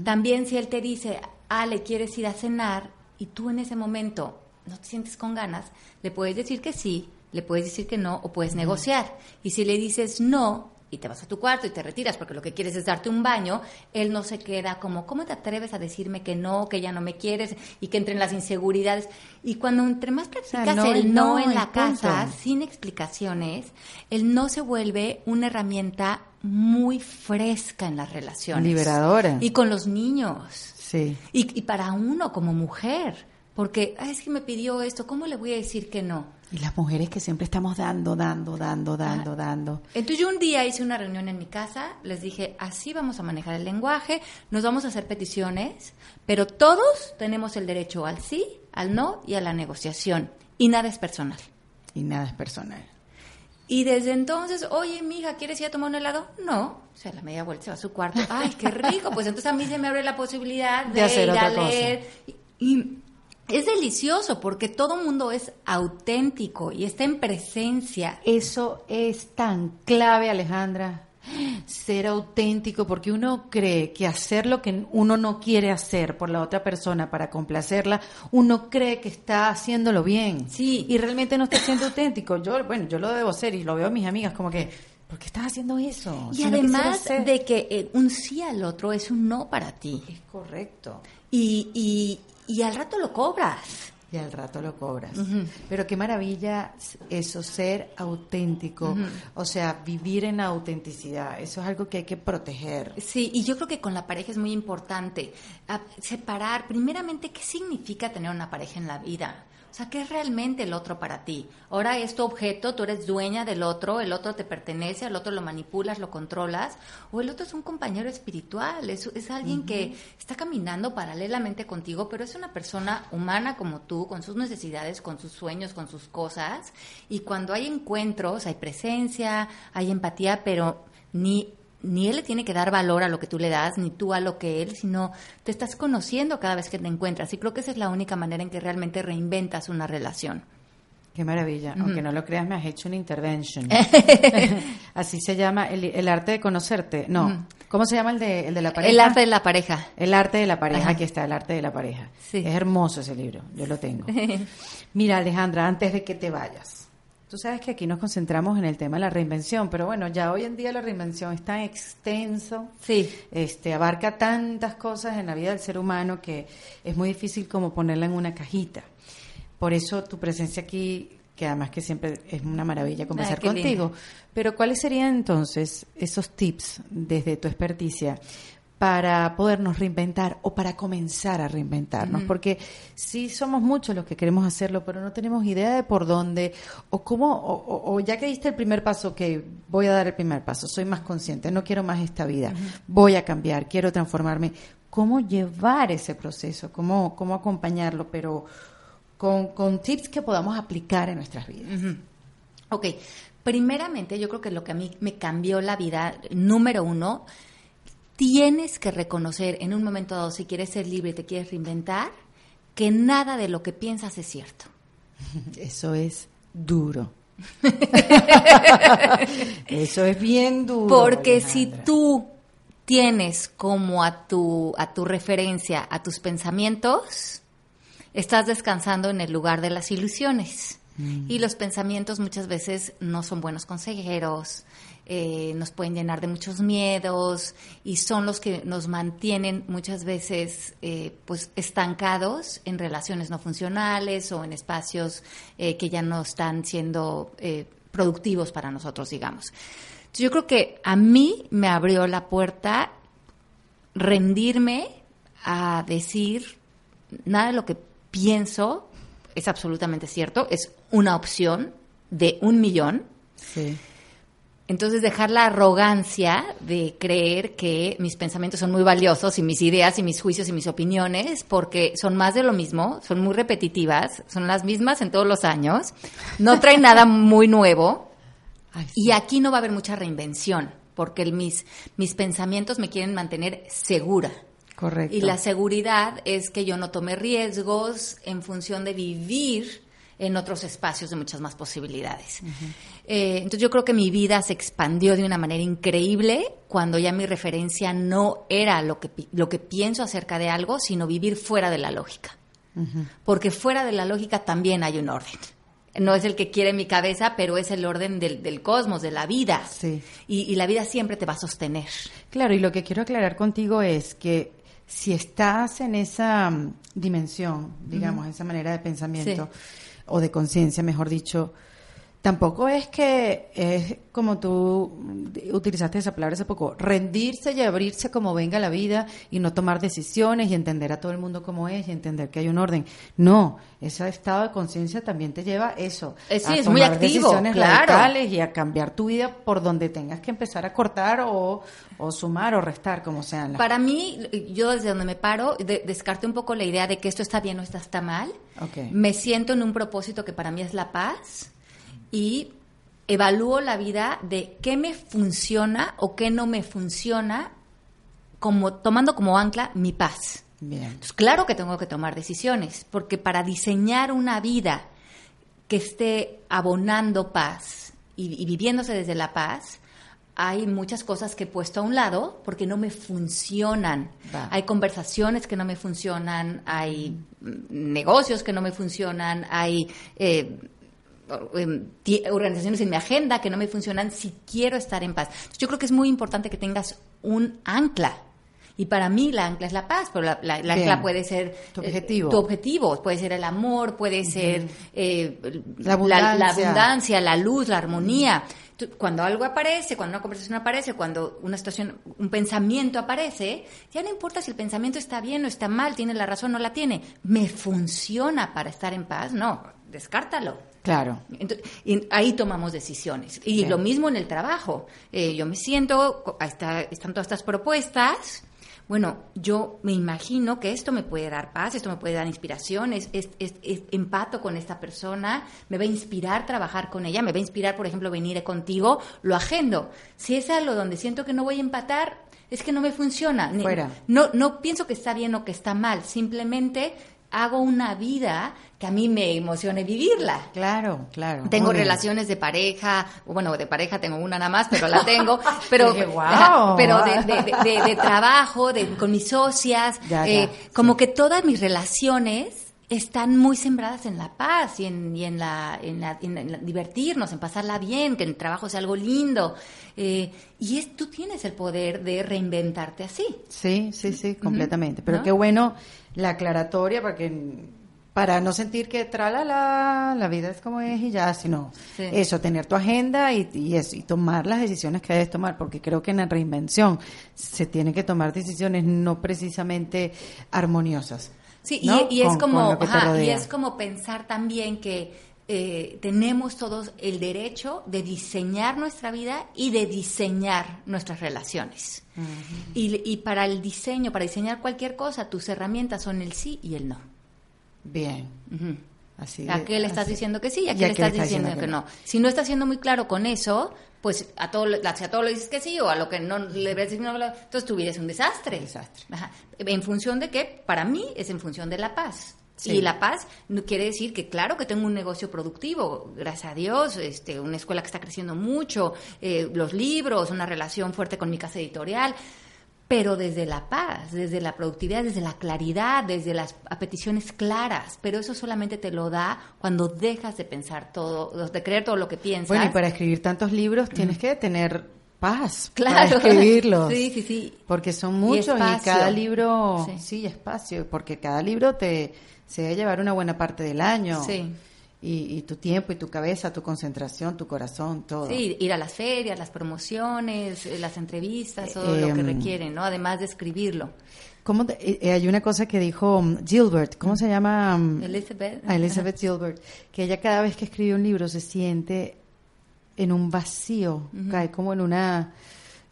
También si él te dice, ah, le quieres ir a cenar y tú en ese momento no te sientes con ganas, le puedes decir que sí, le puedes decir que no o puedes negociar. Y si le dices no, y te vas a tu cuarto y te retiras porque lo que quieres es darte un baño, él no se queda como, ¿cómo te atreves a decirme que no, que ya no me quieres y que entren las inseguridades? Y cuando entre más practicas el no, en la casa, sin explicaciones, el no se vuelve una herramienta muy fresca en las relaciones. Liberadora. Y con los niños. Sí. Y, y para uno como mujer, porque, es que me pidió esto, ¿cómo le voy a decir que no? Y las mujeres que siempre estamos dando, dando, dando, dando, dando. Entonces yo un día hice una reunión en mi casa, les dije, así vamos a manejar el lenguaje, nos vamos a hacer peticiones, pero todos tenemos el derecho al sí, al no y a la negociación. Y nada es personal. Y nada es personal. Y desde entonces, oye, mija, ¿quieres ir a tomar un helado? No. O sea, a la media vuelta se va a su cuarto. Ay, qué rico. Pues entonces a mí se me abre la posibilidad de, hacer ir otra a leer. y es delicioso porque todo mundo es auténtico y está en presencia. Eso es tan clave, Alejandra. Ser auténtico, porque uno cree que hacer lo que uno no quiere hacer por la otra persona para complacerla, uno cree que está haciéndolo bien. Sí. Y realmente no está siendo auténtico. Yo, bueno, yo lo debo ser y lo veo a mis amigas como que, ¿por qué estás haciendo eso? Y además de que eh, un sí al otro es un no para ti. Es correcto. Y, y, y al rato lo cobras. Y al rato lo cobras. Pero qué maravilla eso, ser auténtico. O sea, vivir en autenticidad. Eso es algo que hay que proteger. Sí, y yo creo que con la pareja es muy importante separar, primeramente, qué significa tener una pareja en la vida. O sea, ¿qué es realmente el otro para ti? Ahora es tu objeto, tú eres dueña del otro, el otro te pertenece, al otro lo manipulas, lo controlas, o el otro es un compañero espiritual, es, es alguien que está caminando paralelamente contigo, pero es una persona humana como tú, con sus necesidades, con sus sueños, con sus cosas, y cuando hay encuentros, hay presencia, hay empatía, pero ni ni él le tiene que dar valor a lo que tú le das, ni tú a lo que él, sino te estás conociendo cada vez que te encuentras. Y creo que esa es la única manera en que realmente reinventas una relación. Qué maravilla. Aunque no lo creas, me has hecho una intervention. Así se llama el, arte de conocerte. No. ¿Cómo se llama el de, el de la pareja? El arte de la pareja. El arte de la pareja. Aquí está, el arte de la pareja. Sí. Es hermoso ese libro. Yo lo tengo. Mira, Alejandra, antes de que te vayas Tú sabes que aquí nos concentramos en el tema de la reinvención, pero bueno, ya hoy en día la reinvención es tan extenso, sí. este, abarca tantas cosas en la vida del ser humano que es muy difícil como ponerla en una cajita. Por eso tu presencia aquí, que además que siempre es una maravilla conversar contigo, pero ¿cuáles serían entonces esos tips desde tu experticia para podernos reinventar o para comenzar a reinventarnos, porque sí somos muchos los que queremos hacerlo, pero no tenemos idea de por dónde o cómo, o, ya que diste el primer paso, que voy a dar el primer paso, soy más consciente, no quiero más esta vida, voy a cambiar, quiero transformarme, cómo llevar ese proceso, cómo, cómo acompañarlo, pero con, con tips que podamos aplicar en nuestras vidas. Ok, primeramente yo creo que lo que a mí me cambió la vida, número uno, tienes que reconocer en un momento dado, si quieres ser libre y te quieres reinventar, que nada de lo que piensas es cierto. Eso es duro. Eso es bien duro. Porque si tú tienes como a tu, a tu referencia a tus pensamientos, estás descansando en el lugar de las ilusiones. Mm. Y los pensamientos muchas veces no son buenos consejeros, eh, nos pueden llenar de muchos miedos y son los que nos mantienen muchas veces eh, pues estancados en relaciones no funcionales o en espacios eh, que ya no están siendo productivos para nosotros, digamos. yo creo que a mí me abrió la puerta rendirme a decir nada de lo que pienso es absolutamente cierto, es una opción de un millón. Entonces dejar la arrogancia de creer que mis pensamientos son muy valiosos y mis ideas y mis juicios y mis opiniones, porque son más de lo mismo, son muy repetitivas, son las mismas en todos los años, no traen nada muy nuevo y aquí no va a haber mucha reinvención, porque mis, mis pensamientos me quieren mantener segura. Correcto. Y la seguridad es que yo no tome riesgos en función de vivir en otros espacios de muchas más posibilidades. Eh, entonces yo creo que mi vida se expandió de una manera increíble cuando ya mi referencia no era lo que, lo que pienso acerca de algo, sino vivir fuera de la lógica. Porque fuera de la lógica también hay un orden. No es el que quiere mi cabeza, pero es el orden del, cosmos, de la vida. Sí. Y, y la vida siempre te va a sostener. Claro, y lo que quiero aclarar contigo es que si estás en esa mm, dimensión, digamos, esa manera de pensamiento o de conciencia, mejor dicho, tampoco es que es como tú utilizaste esa palabra hace poco, rendirse y abrirse como venga la vida y no tomar decisiones y entender a todo el mundo como es y entender que hay un orden. No, ese estado de conciencia también te lleva eso, eh, sí, a es tomar muy activo, decisiones claro. radicales y a cambiar tu vida por donde tengas que empezar a cortar o, o sumar o restar, como sean. Las... Para mí, yo desde donde me paro, de, descarte un poco la idea de que esto está bien o esto está mal. Okay. Me siento en un propósito que para mí es la paz y evalúo la vida de qué me funciona o qué no me funciona, como, tomando como ancla mi paz. Bien. Entonces, claro que tengo que tomar decisiones, porque para diseñar una vida que esté abonando paz y, y viviéndose desde la paz, hay muchas cosas que he puesto a un lado porque no me funcionan. Va. Hay conversaciones que no me funcionan, hay negocios que no me funcionan, hay eh, organizaciones en mi agenda que no me funcionan si quiero estar en paz. Entonces, yo creo que es muy importante que tengas un ancla. Y para mí la ancla es la paz, pero la, la, la ancla puede ser tu objetivo. Eh, tu objetivo, puede ser el amor, puede ser eh, la, abundancia. la, abundancia, la luz, la armonía. Cuando algo aparece, cuando una conversación aparece, cuando una situación, un pensamiento aparece, ya no importa si el pensamiento está bien o está mal, tiene la razón o no la tiene. ¿Me funciona para estar en paz? No, descártalo. Claro. Entonces, y ahí tomamos decisiones. Y Bien. lo mismo en el trabajo. Eh, yo me siento, está, están todas estas propuestas. Bueno, yo me imagino que esto me puede dar paz, esto me puede dar inspiración, es, es, es, es, empato con esta persona, me va a inspirar trabajar con ella, me va a inspirar, por ejemplo, venir contigo, lo agendo. Si es algo donde siento que no voy a empatar, es que no me funciona. Fuera. No, no pienso que está bien o que está mal, simplemente hago una vida que a mí me emocione vivirla. Claro, claro. Tengo relaciones de pareja, bueno, de pareja tengo una nada más, pero la tengo, pero, wow. pero de, de, de, de, trabajo, de, con mis socias, ya, eh, como sí. que todas mis relaciones están muy sembradas en la paz y en, y en, la, en, la, en, la, divertirnos, en pasarla bien, que el trabajo sea algo lindo. Eh, y es, tú tienes el poder de reinventarte así. Sí, sí, sí, completamente. Pero ¿no? qué bueno la aclaratoria porque para no sentir que tralala, la vida es como es y ya, sino sí. eso, tener tu agenda y, y, eso, y tomar las decisiones que debes tomar, porque creo que en la reinvención se tienen que tomar decisiones no precisamente armoniosas. Sí, ¿no? y, y, es con, como, con ajá, y es como pensar también que eh, tenemos todos el derecho de diseñar nuestra vida y de diseñar nuestras relaciones. Uh -huh. y, y, para el diseño, para diseñar cualquier cosa, tus herramientas son el sí y el no. Bien. Uh -huh. Así ¿A qué le estás así. diciendo que sí y a qué le estás diciendo, diciendo que no? Si no estás siendo muy claro con eso, pues a todo, si a todo le dices que sí o a lo que no le decir no, entonces tu vida es un desastre. desastre. Ajá. En función de qué? Para mí es en función de la paz. Sí. Y la paz no quiere decir que, claro, que tengo un negocio productivo, gracias a Dios, este, una escuela que está creciendo mucho, eh, los libros, una relación fuerte con mi casa editorial. pero desde la paz, desde la productividad, desde la claridad, desde las peticiones claras. Pero eso solamente te lo da cuando dejas de pensar todo, de creer todo lo que piensas. Bueno, y para escribir tantos libros tienes que tener paz claro. para escribirlos. Sí, sí, sí. Porque son muchos y, cada libro, sí. espacio, porque cada libro te se debe llevar una buena parte del año. Sí. Y, tu tiempo y tu cabeza, tu concentración, tu corazón, todo. Sí, ir a las ferias, las promociones, eh, las entrevistas, todo lo que em, requieren, ¿no? Además de escribirlo. ¿Cómo eh, eh, hay una cosa que dijo um, Gilbert, ¿cómo se llama? Um, Elizabeth. Elizabeth Gilbert, que ella cada vez que escribe un libro se siente en un vacío, cae como en una,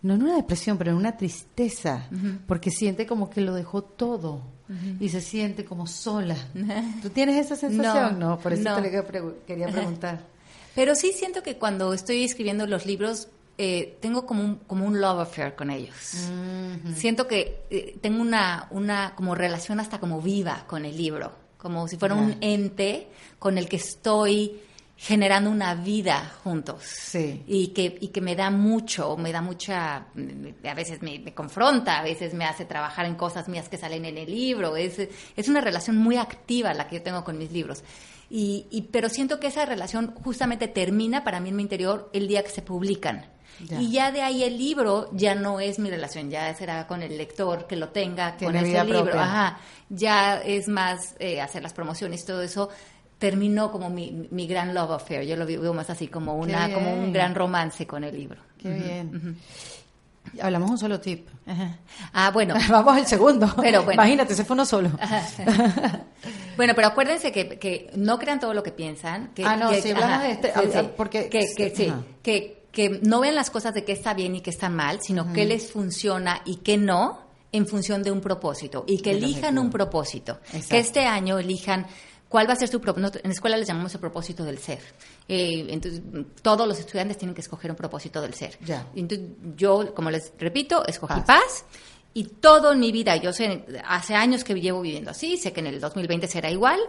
no en una depresión, pero en una tristeza, porque siente como que lo dejó todo y se siente como sola. ¿Tú tienes esa sensación? No, por eso te quería preguntar. Pero sí siento que cuando estoy escribiendo los libros eh, tengo como un, como un love affair con ellos. Siento que eh, tengo una, una como relación hasta como viva con el libro, como si fuera un ente con el que estoy generando una vida juntos. Sí. Y que, y que me da mucho, me da mucha, a veces me, confronta, a veces me hace trabajar en cosas mías que salen en el libro. Es, es una relación muy activa la que yo tengo con mis libros. Y, y, pero siento que esa relación justamente termina para mí en mi interior el día que se publican. Y ya de ahí el libro ya no es mi relación, ya será con el lector que lo tenga con ese libro. Ajá, ya es más eh, hacer las promociones, todo eso terminó como mi, mi, gran love affair. Yo lo vivo más así como una como un gran romance con el libro. Qué bien. Hablamos un solo tip. Ah, bueno. Vamos al segundo. Pero bueno. Imagínate, ese fue uno solo. bueno, pero acuérdense que, que, no crean todo lo que piensan. Que, ah, no, que, si hablamos de este, porque... Que, sí, que, que no vean las cosas de qué está bien y qué está mal, sino qué les funciona y qué no en función de un propósito. Y que elijan un propósito. Que este año elijan ¿Cuál va a ser su propósito? En la escuela le llamamos el propósito del ser. Eh, entonces, todos los estudiantes tienen que escoger un propósito del ser. Ya. Entonces, yo, como les repito, escogí paz. y todo en mi vida, yo sé, hace años que llevo viviendo así, sé que en el 2020 será igual,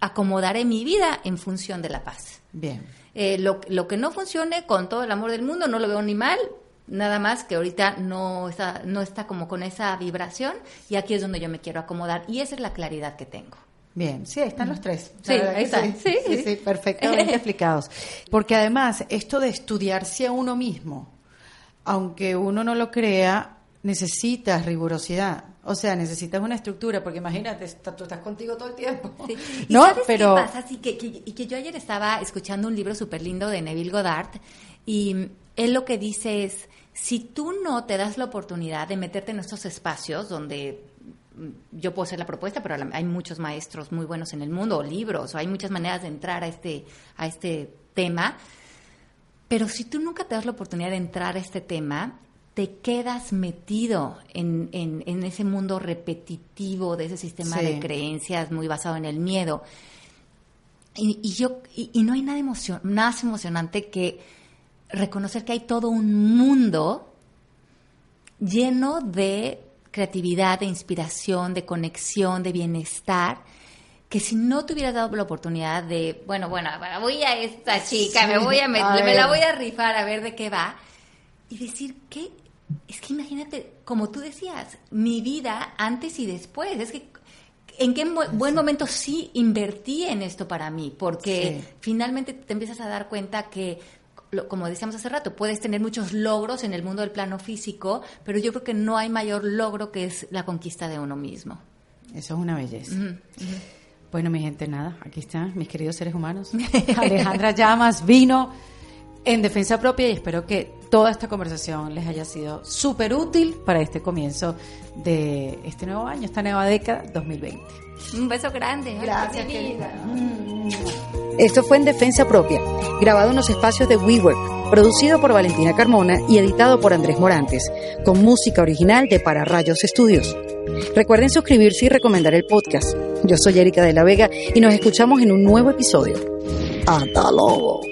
acomodaré mi vida en función de la paz. Bien. Eh, lo, lo que no funcione, con todo el amor del mundo, no lo veo ni mal, nada más que ahorita no está, no está como con esa vibración y aquí es donde yo me quiero acomodar y esa es la claridad que tengo. Bien, sí, ahí están los tres. Sí, ahí están. Sí, sí, sí, perfectamente explicados. Porque además, esto de estudiarse a uno mismo, aunque uno no lo crea, necesitas rigurosidad. O sea, necesitas una estructura, porque imagínate, tú estás contigo todo el tiempo. Sí. ¿Y no, sabes pero... qué pasa? que, y que yo ayer estaba escuchando un libro súper lindo de Neville Goddard, y él lo que dice es, si tú no te das la oportunidad de meterte en estos espacios donde yo puedo ser la propuesta, pero hay muchos maestros muy buenos en el mundo, o libros, o hay muchas maneras de entrar a este, a este tema. Pero si tú nunca te das la oportunidad de entrar a este tema, te quedas metido en, en, ese mundo repetitivo de ese sistema de creencias muy basado en el miedo. Y, yo, y, no hay nada más emocionante que reconocer que hay todo un mundo lleno de creatividad, de inspiración, de conexión, de bienestar, que si no te hubieras dado la oportunidad de, bueno, bueno, voy a esta chica, me voy a, me, la voy a rifar a ver de qué va, y decir, ¿qué? Es que imagínate, como tú decías, mi vida antes y después, es que en qué buen momento sí invertí en esto para mí, porque finalmente te empiezas a dar cuenta que como decíamos hace rato, puedes tener muchos logros en el mundo del plano físico, pero yo creo que no hay mayor logro que es la conquista de uno mismo. Eso es una belleza. Bueno, mi gente, nada, aquí están mis queridos seres humanos. Alejandra Llamas vino en defensa propia y espero que toda esta conversación les haya sido súper útil para este comienzo de este nuevo año, esta nueva década 2020. Un beso grande. Gracias, querida. Esto fue en Defensa Propia, grabado en los espacios de WeWork, producido por Valentina Carmona y editado por Andrés Morantes, con música original de Para Rayos Estudios. Recuerden suscribirse y recomendar el podcast. Yo soy Erika de la Vega y nos escuchamos en un nuevo episodio. ¡Hasta luego!